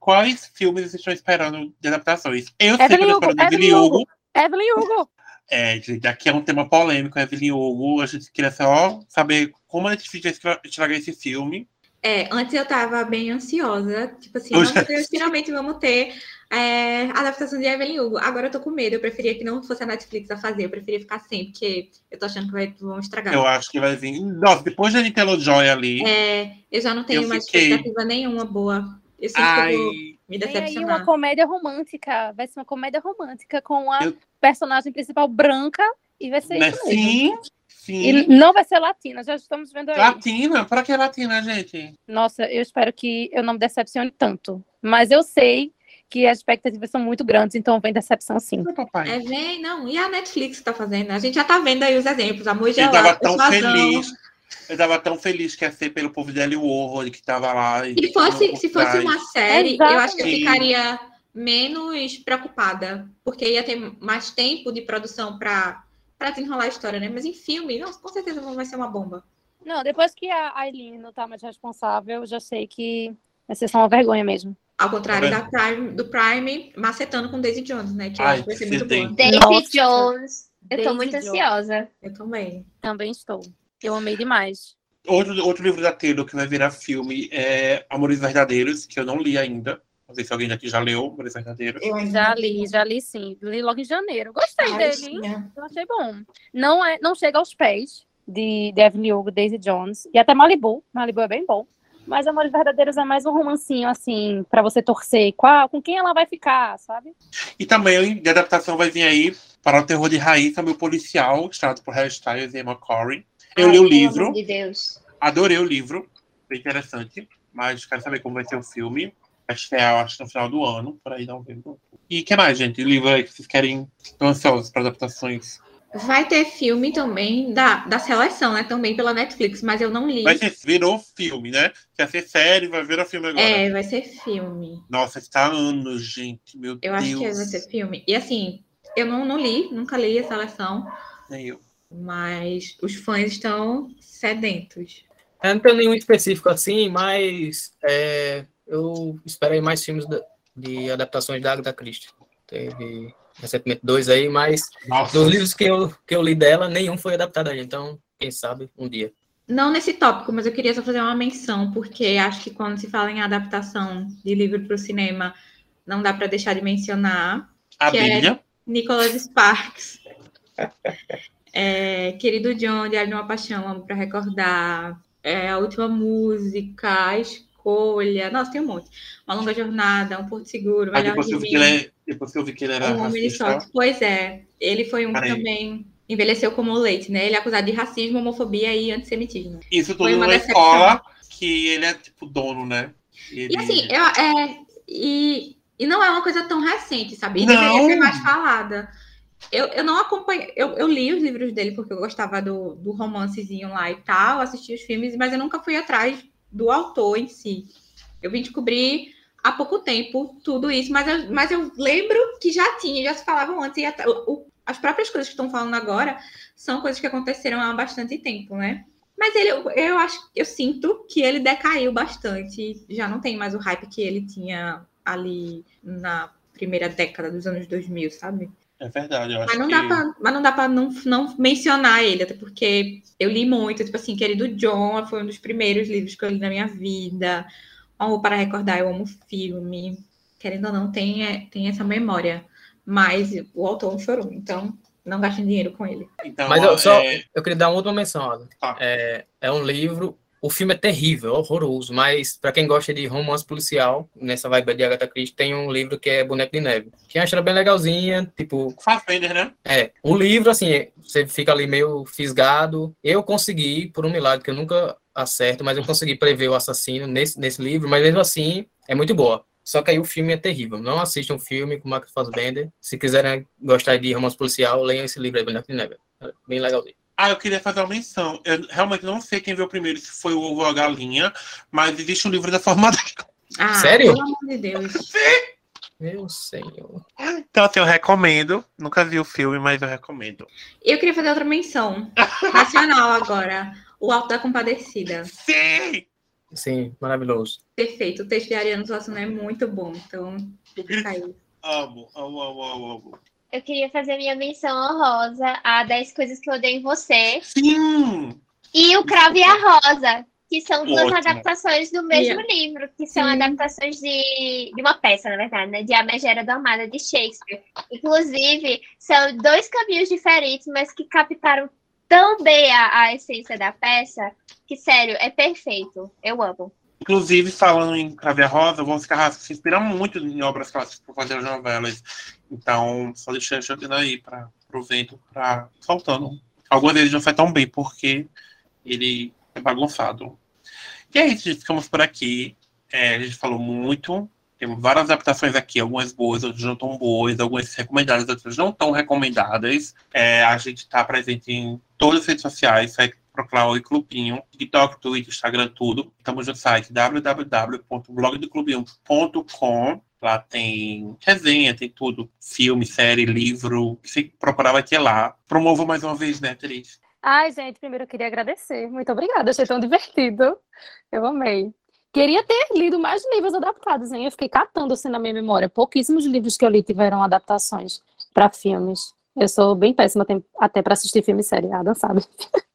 Speaker 4: Quais filmes vocês estão esperando de adaptações? Eu sei que eu tô esperando Evelyn Hugo.
Speaker 1: Evelyn Hugo.
Speaker 4: É, gente, aqui é um tema polêmico, Evelyn Hugo. A gente queria só saber como a Netflix vai estragar esse filme.
Speaker 3: É, antes eu tava bem ansiosa, tipo assim,
Speaker 4: Hoje-
Speaker 3: meu Deus, finalmente vamos ter é, a adaptação de Evelyn Hugo. Agora eu tô com medo, eu preferia que não fosse a Netflix a fazer, eu preferia ficar sem, porque eu tô achando que vai, vão estragar.
Speaker 4: Eu acho que vai vir. Nossa, depois da Nintendo Joy ali.
Speaker 3: É, eu já não tenho mais
Speaker 4: fiquei-
Speaker 3: expectativa nenhuma boa. Eu sinto
Speaker 4: ai,
Speaker 3: vou me
Speaker 1: Tem aí
Speaker 3: decepcionar.
Speaker 1: uma comédia romântica. Vai ser uma comédia romântica com a
Speaker 4: Eu-
Speaker 1: personagem principal branca e vai ser
Speaker 4: né?
Speaker 1: isso mesmo.
Speaker 4: Sim, sim.
Speaker 1: E não vai ser latina, já estamos vendo aí.
Speaker 4: Latina? Pra que latina, gente?
Speaker 1: Nossa, eu espero que eu não me decepcione tanto. Mas eu sei que as expectativas são muito grandes, então vem decepção sim.
Speaker 4: Meu papai.
Speaker 3: É, vem, não. E a Netflix que tá fazendo? A gente já tá vendo aí os exemplos. Amor
Speaker 4: Eu
Speaker 3: gelado,
Speaker 4: tava tão feliz. Eu tava tão feliz que ia ser pelo povo de Ellie Warhol que tava lá. e
Speaker 3: Se fosse, se fosse
Speaker 4: trás.
Speaker 3: uma série, eu acho que eu ficaria menos preocupada, porque ia ter mais tempo de produção para para desenrolar a história, né? Mas em filme, não, com certeza vai ser uma bomba.
Speaker 1: Não, depois que a Aileen não tá mais responsável, eu já sei que vai ser só uma vergonha mesmo.
Speaker 3: Ao contrário
Speaker 4: Tá
Speaker 3: da Prime, do Prime, macetando com Daisy Jones, né? Que eu
Speaker 4: Ai,
Speaker 3: acho que vai ser muito boa.
Speaker 6: Daisy
Speaker 1: Nossa.
Speaker 6: Jones. Eu tô
Speaker 1: Daisy
Speaker 6: muito
Speaker 1: Jones.
Speaker 6: ansiosa.
Speaker 3: Eu também.
Speaker 1: Também estou. Eu amei demais.
Speaker 4: Outro, outro livro da Taylor que vai virar filme é Amores Verdadeiros, que eu não li ainda. Não sei se alguém daqui já leu Amores Verdadeiros.
Speaker 3: Eu
Speaker 1: Já li, já li sim. Li logo em janeiro. Gostei
Speaker 3: Ai,
Speaker 1: dele, hein?
Speaker 3: tinha.
Speaker 1: Eu achei bom. Não, é, não chega aos pés de, de Evelyn Hugo, Daisy Jones e até Malibu. Malibu é bem bom. Mas Amores Verdadeiros é mais um romancinho, assim, pra você torcer. Qual, com quem ela vai ficar, sabe?
Speaker 4: E também de adaptação vai vir aí para o terror de raiz, também o policial, estrelado por Harry Styles e Emma Corrin. Eu
Speaker 6: Ai,
Speaker 4: li o livro,
Speaker 6: de Deus.
Speaker 4: adorei o livro, bem interessante, mas quero saber como vai ser o filme. Acho que é, acho que no final do ano, por aí não vendo. E o que mais, gente? Livro aí que vocês querem, estão ansiosos para adaptações?
Speaker 3: Vai ter filme também da, da seleção, né? Também pela Netflix, mas eu não li.
Speaker 4: Vai ser, virou filme, né? Quer ser série, vai virar filme agora.
Speaker 3: É, vai ser filme.
Speaker 4: Nossa, está há anos, gente, meu
Speaker 3: Eu
Speaker 4: Deus.
Speaker 3: acho que vai ser filme. E assim, eu não, não li, nunca li a seleção,
Speaker 4: Nem eu.
Speaker 3: Mas os fãs estão sedentos.
Speaker 2: Eu não tenho nenhum específico assim, mas é, eu esperei mais filmes de adaptações da Agatha Christie. Teve recentemente dois aí, mas
Speaker 4: Nossa,
Speaker 2: dos livros que eu, que eu li dela, nenhum foi adaptado ainda. Então, quem sabe, um dia.
Speaker 3: Não nesse tópico, mas eu queria só fazer uma menção, porque acho que quando se fala em adaptação de livro para o cinema, não dá para deixar de mencionar
Speaker 4: a
Speaker 3: que é-
Speaker 4: Bíblia.
Speaker 3: Nicholas Sparks. É, Querido John, Diário de uma Paixão, Amo para Recordar. É, a última música, a escolha. Nossa, tem um monte. Uma longa jornada, um porto seguro, melhor
Speaker 4: depois que, eu vi que ele, é- depois que eu vi que ele era
Speaker 3: Um homem de. Pois é, ele foi um que
Speaker 4: Peraí.
Speaker 3: também envelheceu como leite, né? Ele é acusado de racismo, homofobia e antissemitismo.
Speaker 4: isso tudo numa
Speaker 3: decepção.
Speaker 4: escola que ele é tipo dono, né? Ele...
Speaker 3: E assim, eu, é, e, e não é uma coisa tão recente, sabe? E
Speaker 4: Não.
Speaker 3: deveria ser mais falada. Eu, eu não acompanhei, eu, eu li os livros dele porque eu gostava do, do romancezinho lá e tal, assisti os filmes, mas eu nunca fui atrás do autor em si. Eu vim descobrir há pouco tempo tudo isso, mas eu, mas eu lembro que já tinha, já se falavam antes, e até, o- as próprias coisas que estão falando agora são coisas que aconteceram há bastante tempo, né? Mas ele, eu acho, eu sinto que ele decaiu bastante, já não tem mais o hype que ele tinha ali na primeira década dos anos 2000, sabe?
Speaker 4: É verdade, eu acho
Speaker 3: Mas não
Speaker 4: que...
Speaker 3: dá pra, mas não, dá pra não, não mencionar ele, até porque eu li muito, tipo assim, Querido John foi um dos primeiros livros que eu li na minha vida. Amor para Recordar, eu amo filme. Querendo ou não, tem, é, tem essa memória. Mas o autor não chorou, então não gastem dinheiro com ele.
Speaker 4: Então,
Speaker 2: Mas eu só
Speaker 4: é,
Speaker 2: eu queria dar uma última menção.
Speaker 4: Tá.
Speaker 2: É, é um livro. O filme é terrível, horroroso, mas para quem gosta de romance policial, nessa vibe de Agatha Christie, tem um livro que é Boneco de Neve. Que acho ela bem legalzinha, tipo,
Speaker 4: Fassbender, né?
Speaker 2: É, o livro, assim, você fica ali meio fisgado. Eu consegui, por um milagre que eu nunca acerto, mas eu consegui prever o assassino nesse, nesse livro, mas mesmo assim, é muito boa. Só que aí o filme é terrível. Não assistam um filme com Marcos Fassbender. Se quiserem gostar de romance policial, leiam esse livro aí, Boneco de Neve. É bem legalzinho.
Speaker 4: Ah, eu queria fazer uma menção. Eu realmente não sei quem veio primeiro, se foi o ovo ou a galinha, mas existe um livro da forma.
Speaker 3: Ah,
Speaker 2: Sério?
Speaker 3: Pelo amor de Deus.
Speaker 2: Meu senhor.
Speaker 4: Então, assim, eu recomendo. Nunca vi o filme, mas eu recomendo.
Speaker 3: Eu queria fazer outra menção. Nacional agora. O Alto da Compadecida.
Speaker 4: Sim!
Speaker 2: Sim, maravilhoso.
Speaker 3: Perfeito. O texto de Ariano Suassuna é muito bom. Então, fica aí.
Speaker 4: Amo, amo, amo, amo, amo.
Speaker 6: Eu queria fazer minha menção honrosa a 10 coisas que eu odeio em você
Speaker 4: Sim!
Speaker 6: e o Cravo e a Rosa, que são duas
Speaker 4: Ótimo.
Speaker 6: adaptações do mesmo
Speaker 3: Yeah.
Speaker 6: livro, que são
Speaker 3: Sim.
Speaker 6: adaptações de, de uma peça, na verdade, né? De A Megera do Amada, de Shakespeare. Inclusive, são dois caminhos diferentes, mas que captaram tão bem a, a essência da peça, que, sério, é perfeito. Eu amo.
Speaker 4: Inclusive, falando em Crave a Rosa, o Von Carrasco se inspira muito em obras clássicas para fazer as novelas. Então, só deixar jogando aí para o vento, para faltando. Algumas vezes não sai tão bem, porque ele é bagunçado. E é isso, gente. Ficamos por aqui. É, a gente falou muito. Temos várias adaptações aqui, algumas boas, outras não tão boas, algumas recomendadas, outras não tão recomendadas. É, a gente está presente em todas as redes sociais, procurar o Clubinho, TikTok, Twitter, Instagram, tudo. Estamos no site www.blogdoclubinho.com. Lá tem resenha, tem tudo. Filme, série, livro. Se procurar, vai ter lá. Promovo mais uma vez, né, Therese?
Speaker 1: Ai, gente, primeiro eu queria agradecer. Muito obrigada, achei tão divertido. Eu amei. Queria ter lido mais livros adaptados, hein? Eu fiquei catando assim na minha memória. Pouquíssimos livros que eu li tiveram adaptações para filmes. Eu sou bem péssima até para assistir filme e série, Adam sabe.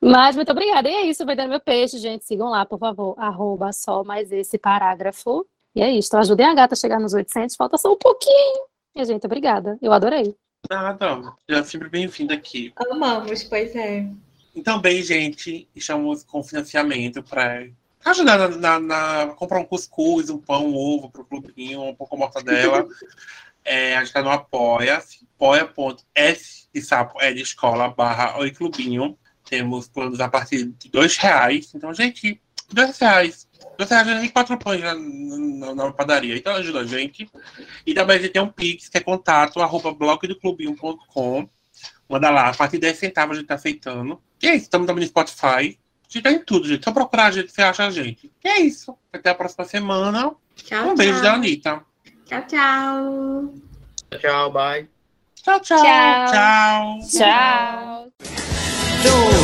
Speaker 1: Mas muito obrigada. E é isso, vai dando meu peixe, gente. Sigam lá, por favor. Arroba só mais esse parágrafo. E é isso. Ajudem a gata a chegar nos 800. Falta só um pouquinho. E, gente, obrigada. Eu adorei.
Speaker 4: Nada. Já sempre bem-vindo aqui.
Speaker 3: Amamos, pois é.
Speaker 4: Então, bem, gente, estamos com financiamento para ajudar na, na- na- comprar um cuscuz, um pão, um ovo para o clubinho, um pouco de mortadela. é, a gente está no Apoia, apoia.s de sapo é de escola barra oi clubinho. Temos planos a partir de dois reais. Então, gente, dois reais. Dois reais já tem quatro pães na, na- na padaria. Então ajuda a gente. E também a gente tem um Pix, que é contato, arroba blogdoclubinho.com. Manda lá, a partir de 10 centavos a gente tá aceitando. E é isso, estamos também no Spotify. A gente tá em tudo, gente. Só procurar a gente, você acha a gente. E é isso. Até a próxima semana.
Speaker 3: Tchau,
Speaker 4: Um beijo
Speaker 3: tchau.
Speaker 4: da Anitta.
Speaker 3: Tchau, tchau.
Speaker 2: Tchau, bye.
Speaker 4: Tchau, tchau.
Speaker 6: Tchau.
Speaker 4: Tchau.
Speaker 1: Tchau.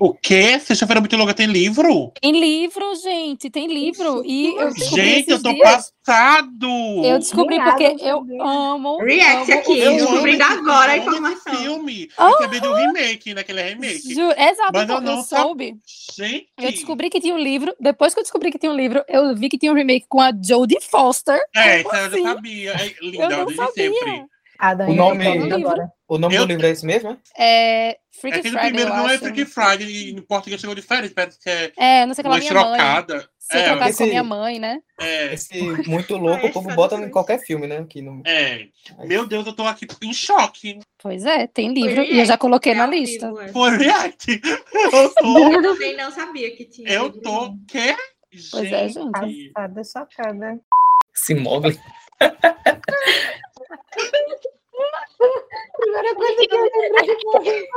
Speaker 4: O quê? Sexta-feira muito longa tem livro?
Speaker 1: Tem livro, gente, tem livro. E eu descobri
Speaker 4: Gente, eu tô
Speaker 1: dias.
Speaker 4: passado!
Speaker 1: Eu descobri
Speaker 7: Obrigada,
Speaker 1: porque
Speaker 7: eu
Speaker 1: eu amo.
Speaker 3: React
Speaker 1: amo
Speaker 3: aqui, eu descobrindo
Speaker 4: esse-
Speaker 3: agora a
Speaker 4: eu
Speaker 3: informação.
Speaker 4: filme. Eu sabia do remake, naquele remake.
Speaker 1: Ju- Exato,
Speaker 4: Mas eu
Speaker 1: então, eu,
Speaker 4: não
Speaker 1: soube.
Speaker 4: Gente.
Speaker 1: Eu descobri que tinha um livro. Depois que eu descobri que tinha um livro, eu vi que tinha um remake com a Jodie Foster.
Speaker 4: É, isso eu
Speaker 1: assim?
Speaker 4: já sabia. É linda,
Speaker 1: Eu não sabia.
Speaker 4: sempre.
Speaker 7: Adam,
Speaker 2: O nome-
Speaker 7: eu agora.
Speaker 2: O nome
Speaker 4: Eu-
Speaker 2: do livro é esse mesmo, né?
Speaker 1: É Freaky
Speaker 4: É que
Speaker 1: Friday,
Speaker 4: primeiro
Speaker 1: eu
Speaker 4: não é
Speaker 1: acho.
Speaker 4: Freaky Friday, e no português chegou diferente, parece que é
Speaker 1: É, não sei o que lá,
Speaker 4: uma
Speaker 1: minha mãe.
Speaker 4: trocada.
Speaker 1: Se eu
Speaker 4: É,
Speaker 1: trocasse com a
Speaker 2: esse-
Speaker 1: minha mãe, né?
Speaker 4: é,
Speaker 2: Esse muito louco, o povo bota em qualquer filme, né? Aqui no...
Speaker 4: é. Meu Deus, eu tô aqui em choque.
Speaker 1: Pois é, tem livro.
Speaker 3: Foi
Speaker 1: E eu já coloquei na
Speaker 3: vivo,
Speaker 1: lista.
Speaker 3: é.
Speaker 4: Foi react. Eu tô.
Speaker 3: Eu também não sabia que tinha.
Speaker 4: Eu tô.
Speaker 3: não.
Speaker 4: Quê?
Speaker 1: Pois é, gente.
Speaker 7: Passada, chocada.
Speaker 2: Se Mogli.
Speaker 7: Primeira coisa que eu lembrei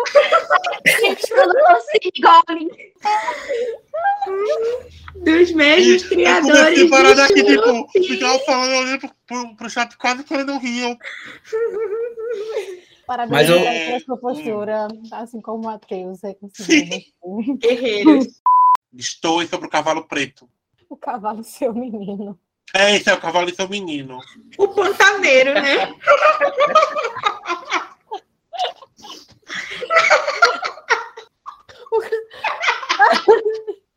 Speaker 6: Gente, eu não consigo, Goblin.
Speaker 3: dos mesmos
Speaker 4: Eu
Speaker 3: criadores
Speaker 4: comecei a parar daqui,
Speaker 3: de
Speaker 4: tipo, ficava falando, olhando pro, pro, pro chat quase quando riam.
Speaker 7: Parabéns
Speaker 2: Mas eu-
Speaker 7: pela sua postura, assim como o Matheus é
Speaker 3: Guerreiros.
Speaker 4: Estou sobre o cavalo preto.
Speaker 7: o cavalo seu menino.
Speaker 4: É, esse é o cavalo e seu menino.
Speaker 3: O pantaneiro, né?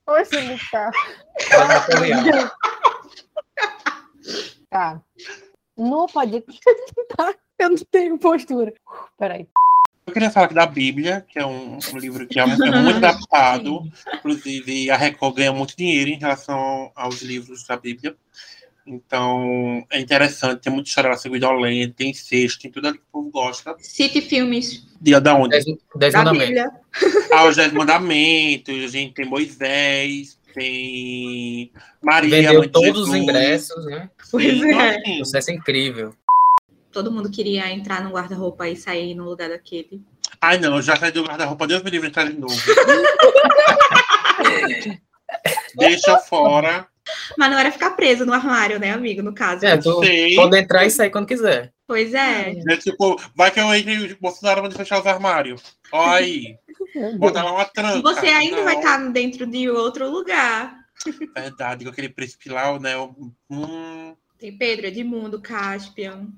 Speaker 7: Oxe, ele tá.
Speaker 2: Napoleão.
Speaker 7: Tá. No podcast. Tá? Eu não tenho postura. Peraí.
Speaker 4: Eu queria falar aqui da Bíblia, que é um, um livro que é, é muito adaptado. Inclusive, a Record ganha muito dinheiro em relação aos livros da Bíblia. Então, é interessante. Tem muita história violenta, tem incesto, tem tudo ali que o povo gosta.
Speaker 3: Cite filmes
Speaker 4: Dia da onde?
Speaker 2: Dez, dez
Speaker 3: da
Speaker 2: mandamentos.
Speaker 3: Bíblia.
Speaker 4: Ah, os Dez Mandamentos, a gente tem Moisés, tem Maria,
Speaker 2: Vendeu
Speaker 4: de
Speaker 2: todos os
Speaker 4: Jesus.
Speaker 2: ingressos, né?
Speaker 3: Pois
Speaker 4: Então,
Speaker 3: é.
Speaker 4: assim,
Speaker 2: Sucesso incrível.
Speaker 3: Todo mundo queria entrar no guarda-roupa e sair no lugar daquele.
Speaker 4: Ai, não, eu já saí do guarda-roupa, Deus me livre de entrar de novo. Deixa fora.
Speaker 3: Mas não era ficar preso no armário, né, amigo? No caso.
Speaker 2: É,
Speaker 4: Sei.
Speaker 2: pode entrar e sair quando quiser.
Speaker 3: Pois é.
Speaker 4: É tipo, vai que eu entre e o Bolsonaro manda fechar os armários. Ó aí, bota lá uma tranca.
Speaker 3: Você ainda
Speaker 4: Não,
Speaker 3: vai estar dentro de outro lugar.
Speaker 4: Verdade, com aquele príncipe lá, né? Hum,
Speaker 3: Tem Pedro, Edmundo, Caspian.